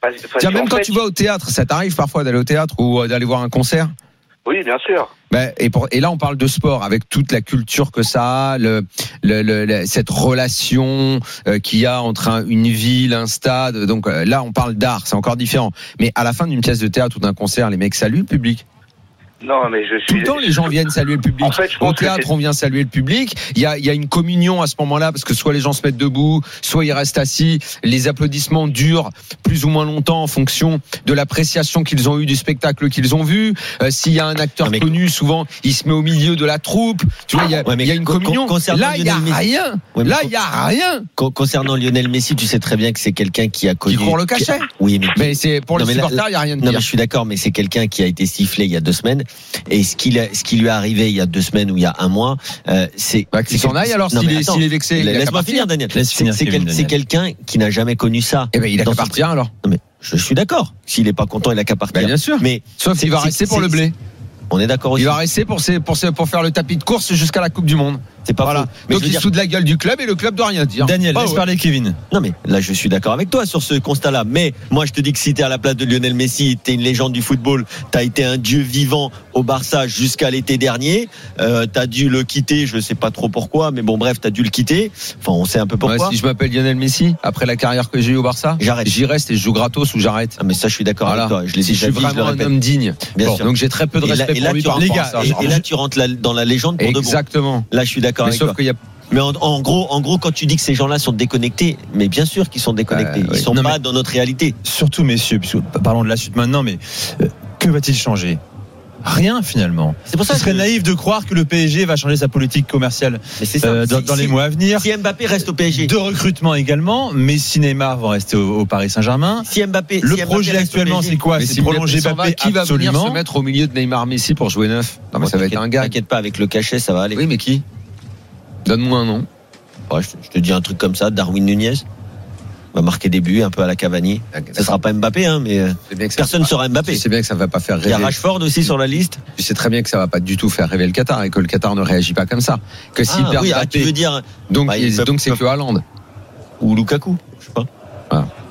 Parce- Tiens, même quand fait- tu vas au théâtre, ça t'arrive parfois d'aller au théâtre ou euh, d'aller voir un concert? Oui, bien sûr. Ben, et, pour- et là, on parle de sport avec toute la culture que ça a, le, le, le- le- cette relation euh, qu'il y a entre un- une ville, un stade. Donc euh, là, on parle d'art, c'est encore différent. Mais à la fin d'une pièce de théâtre ou d'un concert, les mecs saluent le public. Non, mais je suis. Tout le temps, les gens viennent saluer le public. En fait, je Au pense théâtre, on vient saluer le public. Il y a, il y a une communion à ce moment-là parce que soit les gens se mettent debout, soit ils restent assis. Les applaudissements durent plus ou moins longtemps en fonction de l'appréciation qu'ils ont eue du spectacle qu'ils ont vu. Euh, S'il y a un acteur Ah, mais- connu, souvent, il se met au milieu de la troupe. Tu vois, il y a, Ouais, mais il y a une communion. concernant Là, il y a Lionel Messi- rien. Ouais, Là, il y a rien. Con- Concernant Lionel Messi, tu sais très bien que c'est quelqu'un qui a connu. court le cachet. qui- Oui, mais, Mais c'est pour Non, les supporters, il y a rien de Non, dire. mais je suis d'accord, mais c'est quelqu'un qui a été sifflé il y a deux semaines. Et ce qui, ce qui lui est arrivé il y a deux semaines ou il y a un mois, euh, c'est. Bah, qu'il s'en aille alors s'il est, vexé. Laisse-moi partir. finir, Daniel. Laisse C'est quel- quelqu'un qui n'a jamais connu ça. Eh ben, il a qu'à son- partir alors. Non, mais je suis d'accord. S'il est pas content, il a qu'à partir. Bah, bien sûr. Mais Sauf qu'il va rester pour le blé. On est d'accord aussi. Il va rester pour, ses, pour, ses- pour faire le tapis de course jusqu'à la Coupe du Monde. C'est pas Voilà. Mais Donc il dire- se fout de la gueule du club et le club doit rien dire. Daniel, Bah laisse ouais. parler Kevin. Non mais là je suis d'accord avec toi sur ce constat-là. Mais moi je te dis que si t'es à la place de Lionel Messi, t'es une légende du football, t'as été un dieu vivant au Barça jusqu'à l'été dernier, euh, t'as dû le quitter, je sais pas trop pourquoi, mais bon bref t'as dû le quitter. Enfin on sait un peu Ouais, pourquoi. si je m'appelle Lionel Messi, après la carrière que j'ai eue au Barça, J'arrête. j'y reste et je joue gratos ou j'arrête. Ah, mais ça je suis d'accord Voilà. avec toi. Je l'ai si je suis dit, je le vraiment un homme digne. Bien Bon, sûr. donc j'ai très peu de Et là- respect et là, pour lui par les gars. Et, et là tu rentres la- dans la légende pour de bon. Exactement. Là je suis d'accord Avec sauf toi. qu'il y a Mais en, en gros, en gros, quand tu dis que ces gens-là sont déconnectés, mais bien sûr qu'ils sont déconnectés. Euh, Ils oui. sont Non, pas dans notre réalité. Surtout, messieurs, puisque parlons de la suite maintenant, mais euh, que va-t-il changer? Rien finalement. C'est pour ça Ce serait que- naïf de croire que le PSG va changer sa politique commerciale ça. euh, dans, Si- dans les si- mois à venir. Si Mbappé reste au PSG, De recrutement également, mais si Neymar va rester au, au Paris Saint-Germain. si Mbappé, Le si projet actuellement, c'est quoi? C'est si prolonger va, Mbappé qui va venir absolument. se mettre au milieu de Neymar Messi pour jouer neuf? Non, mais Bon, ça va être un gars. T'inquiète pas, avec le cachet, ça va aller. Oui, mais qui? Donne-moi un nom. Ouais, je, je te dis un truc comme ça, Darwin Nunez va marquer des buts un peu à la Cavani. Ce sera pas Mbappé, hein, mais euh, C'est bien que ça- personne ne sera Mbappé. Tu sais bien que ça va pas faire Il y a rêver. Rashford aussi sur la liste. Tu sais très bien que ça va pas du tout faire rêver le Qatar et que le Qatar ne réagit pas comme ça. Que s'il Ah, perd oui, ah, tu veux dire donc Bah, il- donc c'est que Haaland. ou Lukaku, je sais pas,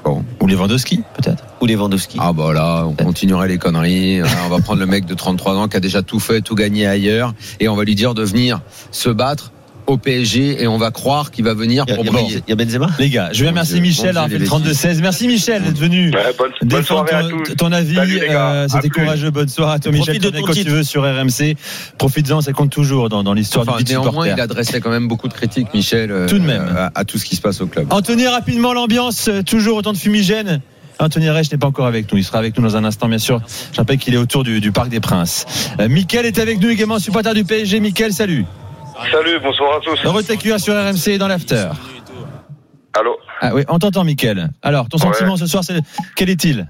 Bon. Ou Lewandowski, peut-être. ou Lewandowski. Ah bah là, on continuerait les conneries. Ah, on va prendre le mec de 33 ans qui a déjà tout fait, tout gagné ailleurs, et on va lui dire de venir se battre au PSG et on va croire qu'il va venir Il y a- pour il a- briller. il y a Benzema. Les gars, je vais remercier Michel d'avoir Dieu, fait le les 32-16. Merci Michel d'être venu. Ouais, bonne, soirée à ton, tous. ton avis, euh, c'était courageux. Bonne soirée à toi, Profite Michel. de Tu reviens ton quand tu titre. veux sur RMC. Profites-en, ça compte toujours dans, dans l'histoire Enfin, du néanmoins, supporter. il adressait quand même beaucoup de critiques, Michel, euh, Tout de même. à, à tout ce qui se passe au club. Anthony, rapidement l'ambiance, euh, toujours autant de fumigène. Anthony Reich n'est pas encore avec nous, il sera avec nous dans un instant bien sûr. Je rappelle qu'il est autour du, du Parc des Princes. Euh, Mickaël est avec nous également, supporter du PSG. Mickaël, salut. Salut, bonsoir à tous. Heureux t'accueillir sur RMC et dans l'after. Allô Ah oui, on t'entend Mickaël. Alors, ton Ouais. sentiment ce soir, c'est quel est-il?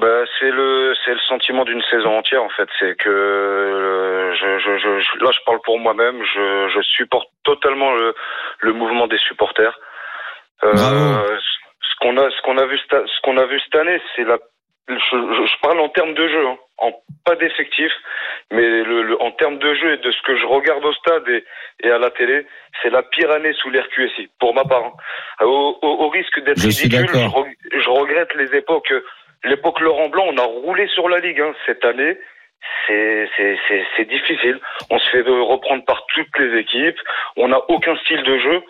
Bah, c'est le c'est le sentiment d'une saison entière en fait. C'est que euh, je, je, je, je- là je parle pour moi-même. Je, je supporte totalement le, le mouvement des supporters. Euh, Bravo. Ce qu'on a ce qu'on a vu ce qu'on a vu cette année, c'est la je parle en termes de jeu, hein, en pas d'effectif, mais le, le- en termes de jeu et de ce que je regarde au stade et, et à la télé, c'est la pire année sous l'air QSI, pour ma part. hein. Au, au, au risque d'être ridicule, je, d'accord. re- je regrette les époques. L'époque Laurent Blanc, on a roulé sur la ligue hein, cette année. C'est difficile. On se fait reprendre par toutes les équipes. On n'a aucun style de jeu.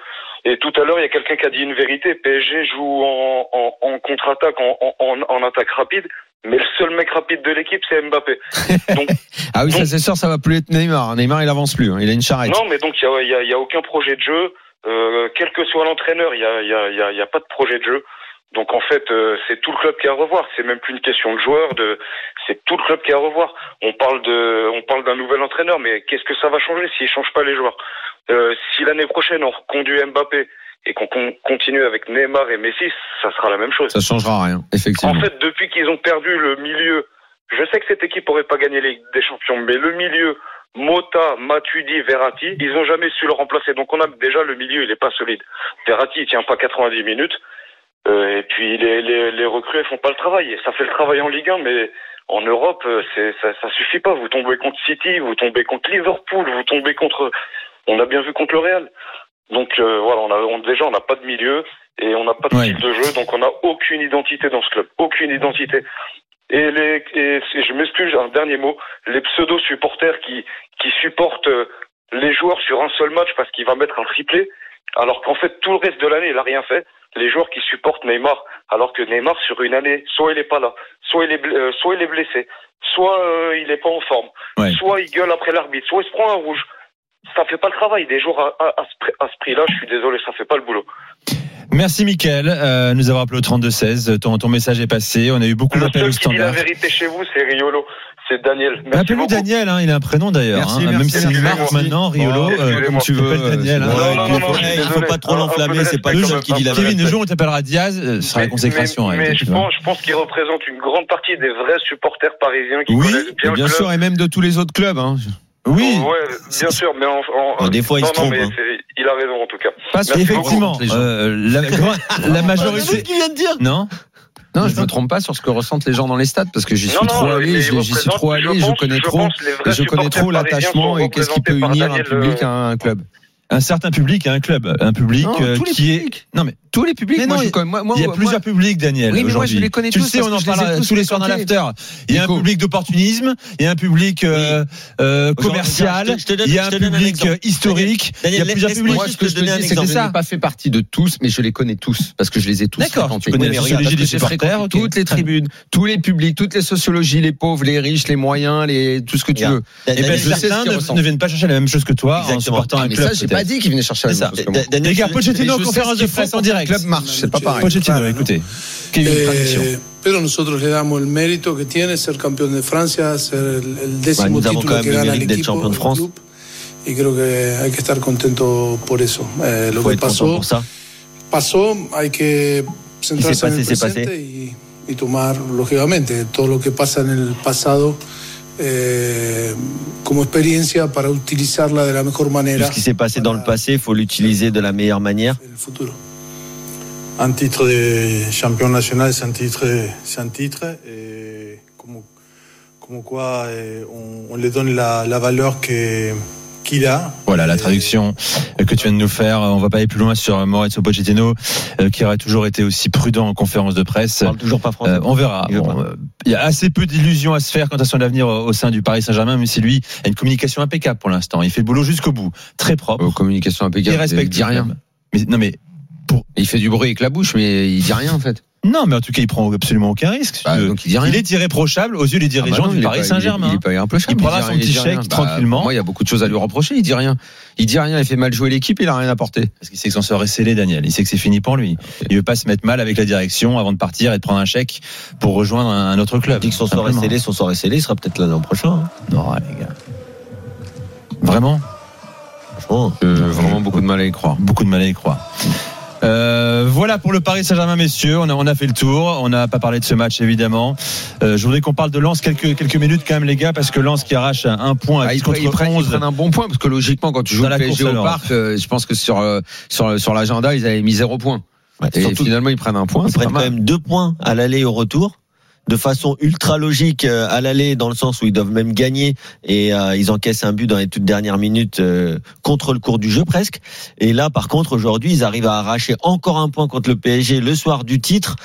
Et tout à l'heure, il y a quelqu'un qui a dit une vérité. PSG joue en, en, en contre-attaque, en, en, en attaque rapide, mais le seul mec rapide de l'équipe, c'est Mbappé. Donc, Ah oui, ça c'est sûr, ça va plus être Neymar. Neymar, il avance plus. hein. Il a une charrette. non, mais donc il y a, y a- y a aucun projet de jeu. Euh, quel que soit l'entraîneur, il y a, y, a, y, a, y a pas de projet de jeu. Donc en fait, euh, c'est tout le club qui a à revoir. C'est même plus une question de joueurs. De, c'est tout le club qui a à revoir. On parle de, on parle d'un nouvel entraîneur, mais qu'est-ce que ça va changer s'il change pas les joueurs? Euh, Si l'année prochaine on reconduit Mbappé et qu'on con- continue avec Neymar et Messi, ça sera la même chose. Ça changera rien, effectivement. En fait, depuis qu'ils ont perdu le milieu, je sais que cette équipe aurait pas gagné les des champions, mais le milieu, Mota, Matuidi, Verratti, ils ont jamais su le remplacer. Donc on a déjà le milieu, il est pas solide. Verratti, il tient pas 90 minutes. Euh, et puis les, les, les recrues, elles font pas le travail. Et ça fait le travail en Ligue 1, mais en Europe, euh, c'est ça, ça suffit pas. Vous tombez contre City, vous tombez contre Liverpool, vous tombez contre. On a bien vu contre le Real. Donc euh, voilà, on a on, déjà on n'a pas de milieu et on n'a pas de Ouais. style de jeu, donc on n'a aucune identité dans ce club, aucune identité. Et, les, et je m'excuse, un dernier mot, les pseudo supporters qui qui supportent euh, les joueurs sur un seul match parce qu'il va mettre un triplé, alors qu'en fait tout le reste de l'année il a rien fait. Les joueurs qui supportent Neymar, alors que Neymar sur une année, soit il est pas là, soit il est euh, soit il est blessé, soit euh, il est pas en forme, Ouais. soit il gueule après l'arbitre, soit il se prend un rouge. Ça fait pas le travail. Des joueurs à, à, à ce prix- à ce prix-là, je suis désolé, ça fait pas le boulot. Merci Mickaël, euh, nous avoir appelé au 32-16. Ton, ton message est passé. On a eu beaucoup d'appels au qui dit la standard. vérité chez vous, c'est Riolo, c'est Daniel. Merci beaucoup. Daniel, hein, il a un prénom d'ailleurs. Merci, hein, merci, même s'il excusez-moi. marque maintenant, Riolo, Oh, euh, comme tu veux. veux, Daniel. hein. Non, non, non, non, il faut pas trop l'enflammer, c'est pas le même, qui dit la Kevin, le jour où tu appelleras Diaz, euh, ce sera la consécration. Mais, hein, mais je pense, je pense qu'il représente une grande partie des vrais supporters parisiens qui Oui, connaissent bien, bien le club. sûr, et même de tous les autres clubs. Hein. Oui, Ouais, bien sûr, mais en, en- Bon, des fois, il se non, trompe, mais hein. il a raison en tout cas. Pas Merci effectivement. euh, la, la majorité. qu'il vient de dire Non Non, je me trompe pas sur ce que ressentent les gens dans les stades parce que j'y suis Non, trop allé, j'y suis trop allé, je connais je trop, et je connais trop l'attachement et qu'est-ce qui peut unir un public euh, à un club. un certain public et un club, un public Non, euh, qui publics. est. Non mais Tous les publics, Mais moi, non, je il- connais- moi- moi- il y a moi- plusieurs publics, Daniel. Oui, mais moi, je les connais tu tous le sais, on en les parle tous les soirs dans l'after. Il y a un public d'opportunisme, il y a un public euh, euh, commercial, il y a un public euh, historique, il y Daniel, a plusieurs publics. Moi, ce que te je te donner un dis, c'est que exemple. je n'ai pas fait partie de tous, mais je les connais tous parce que je les ai tous D'accord, tu connais Oui, la mais sociologie regarde, des J'ai supporters. fréquenté ok. toutes les tribunes, tous les publics, toutes les sociologies, les pauvres, les riches, les moyens, les tout ce que tu veux. Eh ben, certains qu'ils ne, viennent pas chercher la même chose que toi en Exactement. supportant Ah, un mais club. ça, j'ai pas dit qu'ils venaient chercher la même ça. chose que moi. Da- Daniel, Les Pochettino conférence ce de presse en direct. Club marche, c'est pas pareil. Pochettino, écoutez. Quelle est une traduction Eh, pero nosotros le damos el mérito que tiene ser campeón de Francia, ser el, el Bah, décimo nous avons título quand que gana el equipo, de el France. club, y creo que hay que estar contento por eso. Eh, lo Faut que être content pasó, pour ça. pasó, hay que centrarse en passé, el c'est presente y, y tomar, lógicamente, todo lo que pasa en el pasado eh, como experiencia para utilizarla de la mejor Tout manera ce qui s'est passé dans le passé, il faut l'utiliser de la meilleure manière. en el futuro. Un titre de champion national, c'est un titre, c'est un titre, et comme, comme quoi eh, on, on lui donne la, la valeur que, qu'il a. Voilà la traduction euh, que tu viens de nous faire. On va pas aller plus loin sur Maurizio Pochettino, euh, qui aurait toujours été aussi prudent en conférence de presse. On parle toujours pas français. Euh, on verra. Il Bon, euh, il y a assez peu d'illusions à se faire quant à son avenir au sein du Paris Saint-Germain, même si lui a une communication impeccable pour l'instant. Il fait le boulot jusqu'au bout, très propre. Euh, communication il impeccable. respecte Il dit rien. Mais, non mais Il fait du bruit avec la bouche, mais il dit rien en fait. non, mais en tout cas, il prend absolument aucun risque. Bah, Euh, donc il dit rien. il est irréprochable aux yeux des Ah bah dirigeants non, du il est Paris pas- Saint-Germain. Il prendra dit son petit il dit rien. chèque Bah, tranquillement. Moi, il y a beaucoup de choses à lui reprocher. Il dit rien. Il dit rien. Il fait mal jouer l'équipe. Il a rien apporté. Parce qu'il sait que son sort est scellé, Daniel. Il sait que c'est fini pour lui. Il veut pas se mettre mal avec la direction avant de partir et de prendre un chèque pour rejoindre un un autre club. Il dit que son sort est scellé, son sort est scellé, il sera peut-être là l'an prochain. hein. Non, les gars. Vraiment Franchement. J'ai vraiment beaucoup de mal à y croire. Beaucoup de mal à y croire. Euh, voilà pour le Paris Saint-Germain, messieurs. On a, on a fait le tour. On n'a pas parlé de ce match, évidemment. Euh, je voudrais qu'on parle de Lens quelques, quelques minutes, quand même, les gars, parce que Lens qui arrache un point à Ah, 10 ils, contre prennent, ils prennent- ils 11. prennent un bon point parce que logiquement, quand tu joues le la PSG au parc, euh, je pense que sur euh, sur sur l'agenda, ils avaient mis zéro point. Ouais, Et surtout, finalement, ils prennent un point. ils prennent quand même deux points à l'aller et au retour. De façon ultra logique euh, à l'aller, dans le sens où ils doivent même gagner et euh, ils encaissent un but dans les toutes dernières minutes euh, contre le cours du jeu presque. Et là, par contre, aujourd'hui, ils arrivent à arracher encore un point contre le PSG le soir du titre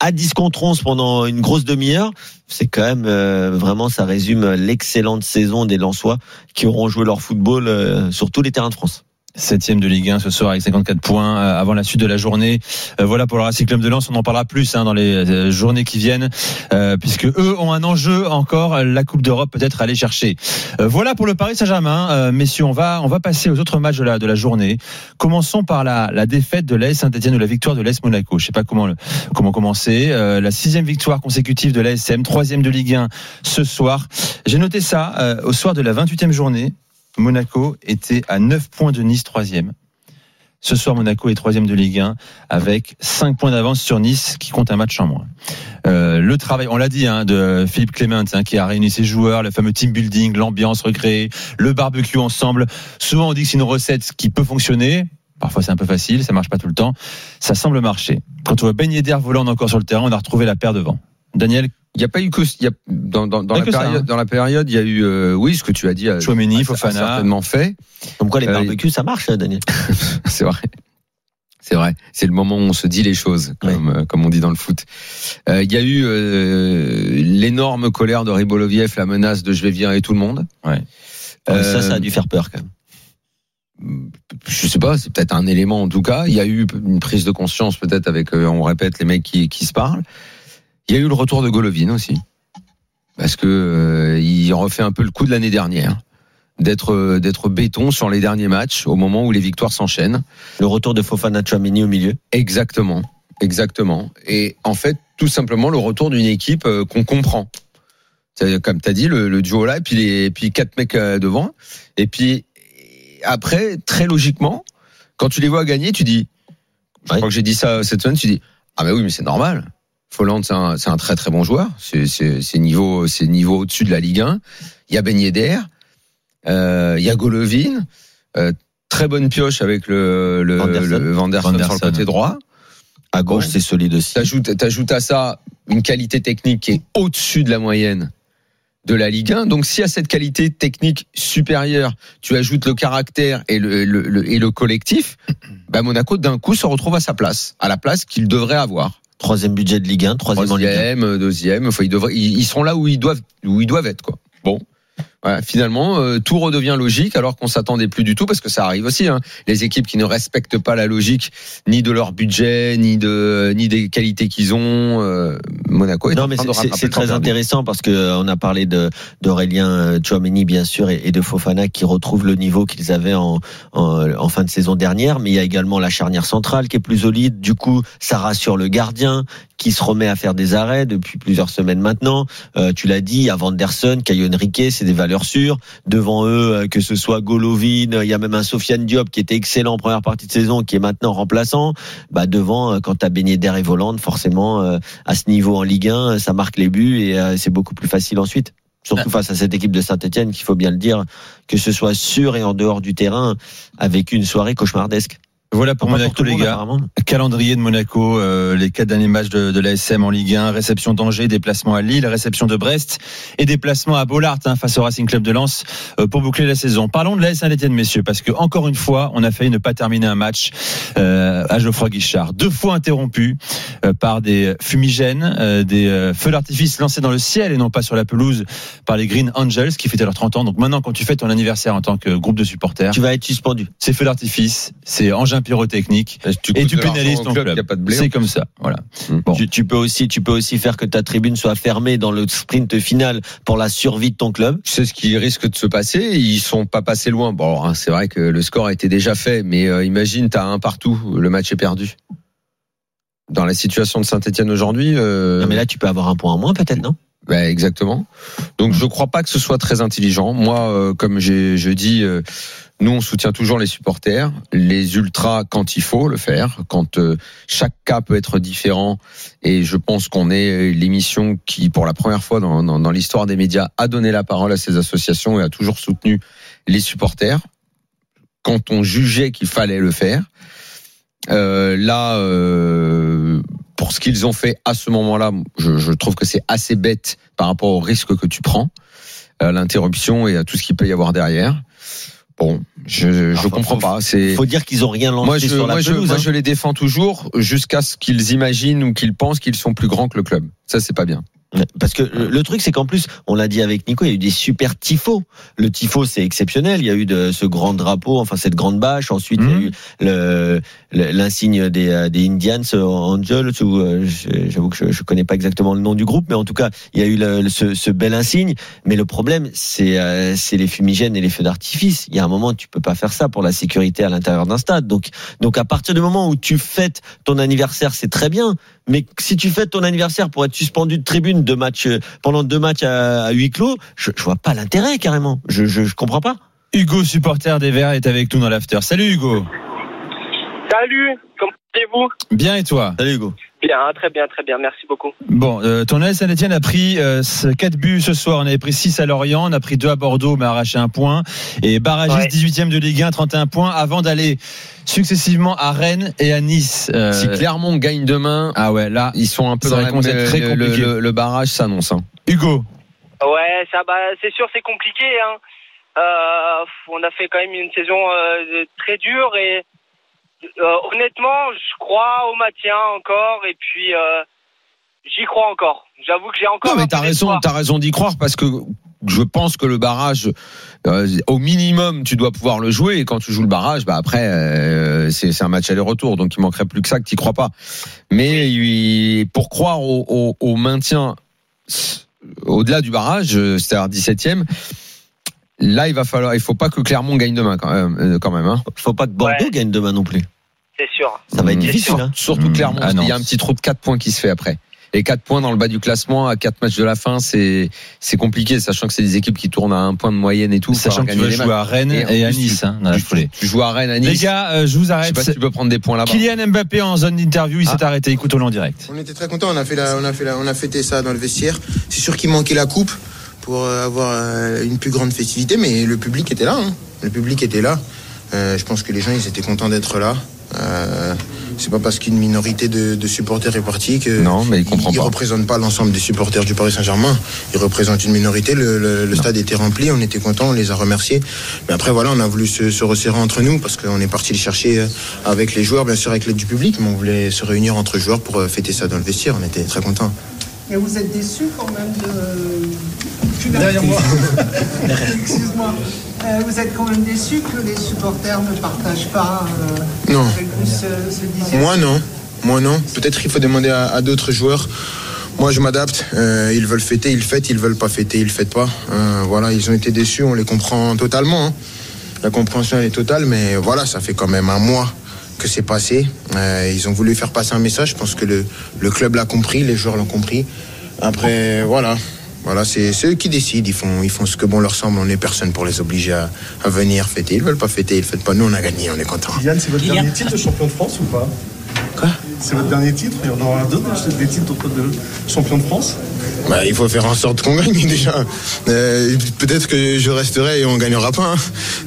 à 10 contre 11 pendant une grosse demi-heure. C'est quand même vraiment, ça résume l'excellente saison des Lensois qui auront joué leur football sur tous les terrains de France. Septième de Ligue 1 ce soir avec 54 points euh, avant la suite de la journée. Euh, voilà pour le Racing Club de Lens. On en parlera plus hein, dans les euh, journées qui viennent, puisque eux ont un enjeu encore, la Coupe d'Europe peut-être à aller chercher. Voilà pour le Paris Saint-Germain, messieurs. On va on va passer aux autres matchs de la de la journée. Commençons par la, la défaite de l'AS Saint-Etienne ou la victoire de l'AS Monaco. Je sais pas comment le- comment commencer. La sixième victoire consécutive de l'ASM, troisième de Ligue 1 ce soir. J'ai noté ça au soir de la 28e journée. Monaco était à 9 points de Nice, troisième. Ce soir, Monaco est troisième de Ligue 1 avec 5 points d'avance sur Nice qui compte un match en moins. Euh, le travail, on l'a dit, hein, de Philippe Clément hein, qui a réuni ses joueurs, le fameux team building, l'ambiance recréée, le barbecue ensemble. Souvent, on dit que c'est une recette qui peut fonctionner. Parfois, c'est un peu facile, ça marche pas tout le temps. Ça semble marcher. Quand on voit Ben Yedder volant encore sur le terrain, on a retrouvé la paire devant. Daniel, Il n'y a pas eu que il y a, dans, dans, la ça, hein. dans la période il y a eu euh, oui ce que tu as dit. euh, Chouameni, a- Fofana. a certainement fait. Comme quoi les Euh, barbecues, ça marche, hein, Daniel. C'est vrai. C'est vrai. C'est le moment où on se dit les choses, comme, euh, comme on dit dans le foot. Euh, Il y a eu euh, l'énorme colère de Riboloviev, la menace de je vais virer tout le monde. Ouais. Ouais, ça, Euh, ça a dû faire peur quand même. je sais pas, c'est peut-être un élément en tout cas. Il y a eu une prise de conscience peut-être avec, euh, on répète, les mecs qui, qui se parlent. Il y a eu le retour de Golovin aussi, parce que euh, il refait un peu le coup de l'année dernière, d'être euh, d'être béton sur les derniers matchs au moment où les victoires s'enchaînent. Le retour de Fofana Chouameni au milieu. Exactement, exactement. Et en fait, tout simplement le retour d'une équipe euh, qu'on comprend. Comme tu as dit, le, le duo là, et puis, les, et puis quatre mecs euh, devant. Et puis après, très logiquement, quand tu les vois gagner, tu dis, je crois que j'ai dit ça cette semaine, tu dis, ah mais oui, mais c'est normal. Folland, c'est un, très très bon joueur. C'est, niveau, c'est niveau au-dessus de la Ligue 1. Il y a Ben Yedder, euh, il y a Golovin, euh, très bonne pioche avec le, le, Vanderson. le Vanderson, sur le côté droit. À gauche, Bon. c'est solide aussi. T'ajoutes, t'ajoutes à ça une qualité technique qui est au-dessus de la moyenne de la Ligue 1. Donc, si à cette qualité technique supérieure, tu ajoutes le caractère et le, le- le- et le collectif, bah Monaco d'un coup se retrouve à sa place, à la place qu'il devrait avoir. Troisième budget de Ligue 1, troisième en Ligue 1. Troisième, deuxième. Enfin, ils, devraient, ils, ils seront là où ils doivent, où ils doivent être, quoi. Bon. Ouais, finalement, euh, tout redevient logique alors qu'on s'attendait plus du tout parce que ça arrive aussi. Hein. Les équipes qui ne respectent pas la logique ni de leur budget, ni de ni des qualités qu'ils ont. euh, Monaco est Non, en mais train c'est- c'est très intéressant parce que euh, on a parlé de d'Aurélien euh, Tchouameni bien sûr et, et de Fofana qui retrouvent le niveau qu'ils avaient en, en en fin de saison dernière, mais il y a également la charnière centrale qui est plus solide. Du coup, ça rassure le gardien qui se remet à faire des arrêts depuis plusieurs semaines maintenant. Euh, tu l'as dit, à Vanderson, Caio Henrique, c'est des valeurs sûres. Devant eux, euh, que ce soit Golovin, euh, il y a même un Sofiane Diop qui était excellent en première partie de saison, qui est maintenant remplaçant. Bah devant, euh, quand t'as baigné d'air et volante, forcément, à ce niveau en Ligue 1, ça marque les buts et c'est beaucoup plus facile ensuite. Surtout face à cette équipe de Saint-Etienne, qu'il faut bien le dire, que ce soit sur et en dehors du terrain, avec une soirée cauchemardesque. Voilà pour Monaco, les gars. apparemment. Calendrier de Monaco, euh, les quatre derniers matchs de, de l'ASM en Ligue 1, réception d'Angers, déplacement à Lille, réception de Brest et déplacement à Bollard hein, face au Racing Club de Lens euh, pour boucler la saison. Parlons de l'AS Saint-Etienne, messieurs, parce que encore une fois, on a failli ne pas terminer un match euh, à Geoffroy Guichard, deux fois interrompu euh, par des fumigènes, euh, des euh, feux d'artifice lancés dans le ciel et non pas sur la pelouse par les Green Angels qui fêtaient leurs 30 ans. Donc maintenant, quand tu fais ton anniversaire en tant que groupe de supporters, Tu vas être suspendu. c'est feux d'artifice, c'est engin pyrotechnique et tu pénalises ton club, club. a C'est comme ça, voilà. Hmm. Bon. Tu, tu peux aussi, tu peux aussi faire que ta tribune soit fermée dans le sprint final pour la survie de ton club. C'est ce qui risque de se passer. Ils sont pas passés loin. Bon, hein, c'est vrai que le score était déjà fait, mais euh, imagine, t'as un partout, le match est perdu. Dans la situation de Saint-Etienne aujourd'hui. euh, Non, mais là, tu peux avoir un point en moins, peut-être, non? Bah, exactement. Donc je crois pas que ce soit très intelligent. Moi, euh, comme j'ai je dis, euh, nous on soutient toujours les supporters, les ultras quand il faut le faire, quand euh, chaque cas peut être différent. Et je pense qu'on est l'émission qui, pour la première fois dans, l'histoire des médias, a donné la parole à ces associations et a toujours soutenu les supporters quand on jugeait qu'il fallait le faire. Euh, là, euh, pour ce qu'ils ont fait à ce moment-là, je, je trouve que c'est assez bête par rapport au risque que tu prends, à l'interruption et à tout ce qu'il peut y avoir derrière. Bon, je, je Enfin, comprends pas. C'est Faut dire qu'ils ont rien lancé moi, je, sur la moi, je, pelouse. moi, hein. je les défends toujours jusqu'à ce qu'ils imaginent ou qu'ils pensent qu'ils sont plus grands que le club. Ça, c'est pas bien. Parce que le truc, c'est qu'en plus, on l'a dit avec Nico, il y a eu des super tifos. Le tifo, c'est exceptionnel. Il y a eu de ce grand drapeau, enfin cette grande bâche. Ensuite, il y a eu le l'insigne des, euh, des Indians euh, Angels. Ou euh, j'avoue que je, je connais pas exactement le nom du groupe, mais en tout cas, il y a eu le- ce, ce bel insigne. Mais le problème, c'est euh, c'est les fumigènes et les feux d'artifice. Il y a un moment, tu peux pas faire ça pour la sécurité à l'intérieur d'un stade. Donc donc à partir du moment où tu fêtes ton anniversaire, c'est très bien. Mais si tu fêtes ton anniversaire pour être suspendu de tribune de match euh, pendant deux matchs à, à huis clos, je, je vois pas l'intérêt carrément. Je, je, je comprends pas. Hugo, supporter des Verts, est avec nous dans l'after. Salut Hugo. Salut, comment allez-vous? Bien et toi? Salut Hugo. Bien, très bien, très bien, merci beaucoup. Bon, euh, ton AS Saint-Etienne a pris euh, 4 buts ce soir. On avait pris 6 à Lorient, on a pris 2 à Bordeaux, mais a arraché un point. Et barragiste Ouais. 18e de Ligue 1, 31 points, avant d'aller successivement à Rennes et à Nice. Euh, Si Clermont gagne demain, ah ouais, là, ils sont un peu dans être très le, le- compliqué. le- le barrage s'annonce. Hein. Hugo. Ouais, ça, bah, c'est sûr, c'est compliqué. Hein. Euh, on a fait quand même une saison euh, très dure et euh, honnêtement, je crois au maintien encore et puis euh, j'y crois encore. J'avoue que j'ai encore. Non, mais t'as raison, t'as raison d'y croire parce que je pense que le barrage, euh, au minimum, tu dois pouvoir le jouer. Et quand tu joues le barrage, bah après, euh, c'est un match aller-retour, donc il manquerait plus que ça que t'y crois pas. Mais il- pour croire au, au- au maintien au-delà du barrage, c'est-à-dire 17e. Là, il va falloir, il faut pas que Clermont gagne demain quand même. Quand même hein. Faut pas que Bordeaux Ouais. gagne demain non plus. C'est sûr. Ça va être Mmh. difficile. Hein. Surtout Mmh. Clermont, Ah qu'il y a un petit trou de 4 points qui se fait après. Et 4 points dans le bas du classement à 4 matchs de la fin, c'est c'est compliqué, sachant que c'est des équipes qui tournent à un point de moyenne et tout. Sachant que tu vas jouer matchs. à Rennes Et à Nice tu- hein, dans la tu, joues à Rennes, à Nice. Les gars, euh, je vous je sais arrête. pas si tu peux prendre des points là-bas. Kylian Mbappé en zone d'interview, il s'est arrêté. Écoute-le en direct. On était très contents, on a fait la, on a fait la, on a fêté ça dans le vestiaire. C'est sûr qu'il manquait la coupe pour euh, avoir euh, une plus grande festivité, mais le public était là. hein. Le public était là. Euh, je pense que les gens ils étaient contents d'être là. Euh, c'est pas parce qu'une minorité de, de supporters est partie que Non, mais il comprend ils pas. représentent pas l'ensemble des supporters du Paris Saint-Germain. Ils représentent une minorité. Le, le- le stade était rempli, on était contents, on les a remerciés. Mais après voilà, on a voulu se, se resserrer entre nous parce qu'on est parti le chercher euh, avec les joueurs, bien sûr avec l'aide du public, mais on voulait se réunir entre joueurs pour euh, fêter ça dans le vestiaire. On était très contents. Mais vous êtes déçu quand même de. Derrière moi. Excuse-moi. Euh, vous êtes quand même déçu que les supporters ne partagent pas euh, Non. ce, ce Moi non, moi non. Peut-être qu'il faut demander à, à d'autres joueurs. Moi je m'adapte. Euh, ils veulent fêter, ils fêtent. Ils veulent pas fêter, ils fêtent pas. Voilà, ils ont été déçus, on les comprend totalement. hein. La compréhension est totale, mais voilà, ça fait quand même un mois que c'est passé. Ils ont voulu faire passer un message. Je pense que le, le club l'a compris, les joueurs l'ont compris. Après, voilà. Voilà, c'est eux qui décident. Ils font, ils font ce que bon leur semble. On n'est personne pour les obliger à, à venir fêter. Ils veulent pas fêter, ils fêtent pas. Nous, on a gagné, on est content. Kylian, c'est votre dernier titre de champion de France ou pas? Quoi? C'est votre dernier titre? Il y en aura d'autres, des titres de champion de France? Bah, il faut faire en sorte qu'on gagne déjà. Euh, Peut-être que je resterai et on gagnera pas. hein.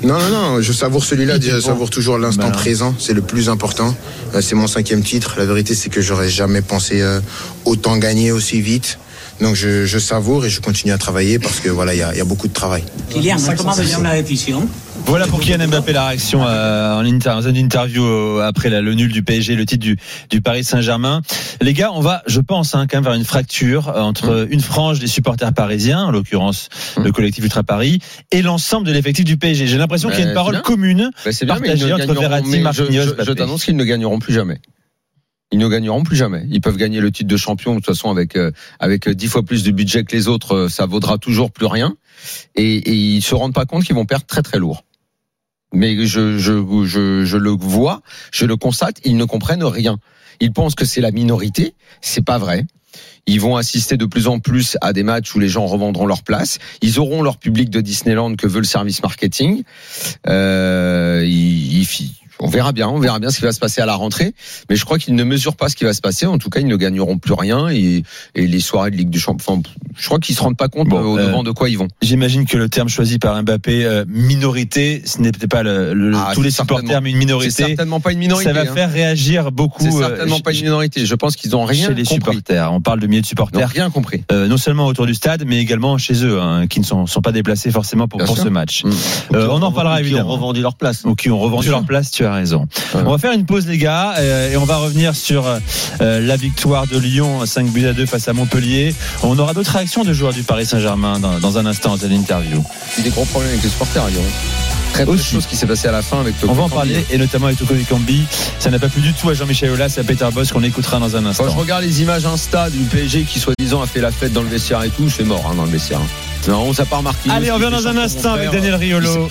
Non, non, non. Je savoure celui-là. Déjà, je savoure toujours l'instant présent. C'est le plus important. Euh, C'est mon cinquième titre. La vérité, c'est que j'aurais jamais pensé euh, autant gagner aussi vite. Donc je, je savoure et je continue à travailler parce que voilà, il y a, il y a beaucoup de travail. Kylian, comment veut la décision Voilà pour Kylian Mbappé la réaction euh, en inter- dans une interview euh, après la- le nul du PSG, le titre du, du Paris Saint-Germain. Les gars, on va, je pense, hein, quand même vers une fracture euh, entre une frange des supporters parisiens, en l'occurrence le collectif Ultra Paris, et l'ensemble de l'effectif du PSG. J'ai l'impression qu'il y a une Bah, parole bien. commune Bah, c'est bien, partagée entre Verratti, je, Marquinhos, je- je Mbappé. t'annonce qu'ils ne gagneront plus jamais. Ils ne gagneront plus jamais. Ils peuvent gagner le titre de champion de toute façon avec euh, avec euh, dix fois plus de budget que les autres, euh, ça vaudra toujours plus rien. Et, et ils se rendent pas compte qu'ils vont perdre très très lourd. Mais je, je, je, je le vois, je le constate, ils ne comprennent rien. Ils pensent que c'est la minorité, c'est pas vrai. Ils vont assister de plus en plus à des matchs où les gens revendront leur place. Ils auront leur public de Disneyland que veut le service marketing. Euh, ils- ils- on verra bien, on verra bien ce qui va se passer à la rentrée. Mais je crois qu'ils ne mesurent pas ce qui va se passer. En tout cas, ils ne gagneront plus rien. Et, et les soirées de Ligue du Champion, enfin, je crois qu'ils se rendent pas compte Bon, euh, au euh, devant de quoi ils vont. J'imagine que le terme choisi par Mbappé, euh, minorité, ce n'était pas le, le- Ah, tous les supporters, mais une minorité. C'est certainement pas une minorité. Ça va hein. faire réagir beaucoup. C'est euh, certainement pas une minorité. Je pense qu'ils ont rien chez les compris. supporters. On parle de milliers de Ils n'ont supporters, rien compris. euh, non seulement autour du stade, mais également chez eux, hein, qui ne sont, sont pas déplacés forcément pour, ce match. Mm. Euh, on en parlera Qui ont évidemment. revendu leur place. Ou qui ont revendu leur place, tu as raison. On va faire une pause les gars euh, et on va revenir sur euh, la victoire de Lyon 5 buts à 2 face à Montpellier. On aura d'autres réactions de joueurs du Paris Saint-Germain dans, un instant dans l'interview. Il y a des gros problèmes avec les supporters à Lyon. Très peu de choses qui s'est passé à la fin avec le On va en parler et notamment avec Toko Kambi. Ça n'a pas plu du tout à Jean-Michel Aulas et à Peter Boss qu'on écoutera dans un Quand instant. je regarde les images Insta du PSG qui soi-disant a fait la fête dans le vestiaire et tout, c'est mort hein, dans le vestiaire. Non, on s'est pas remarqué. Allez, on vient dans un instant avec Daniel Riolo.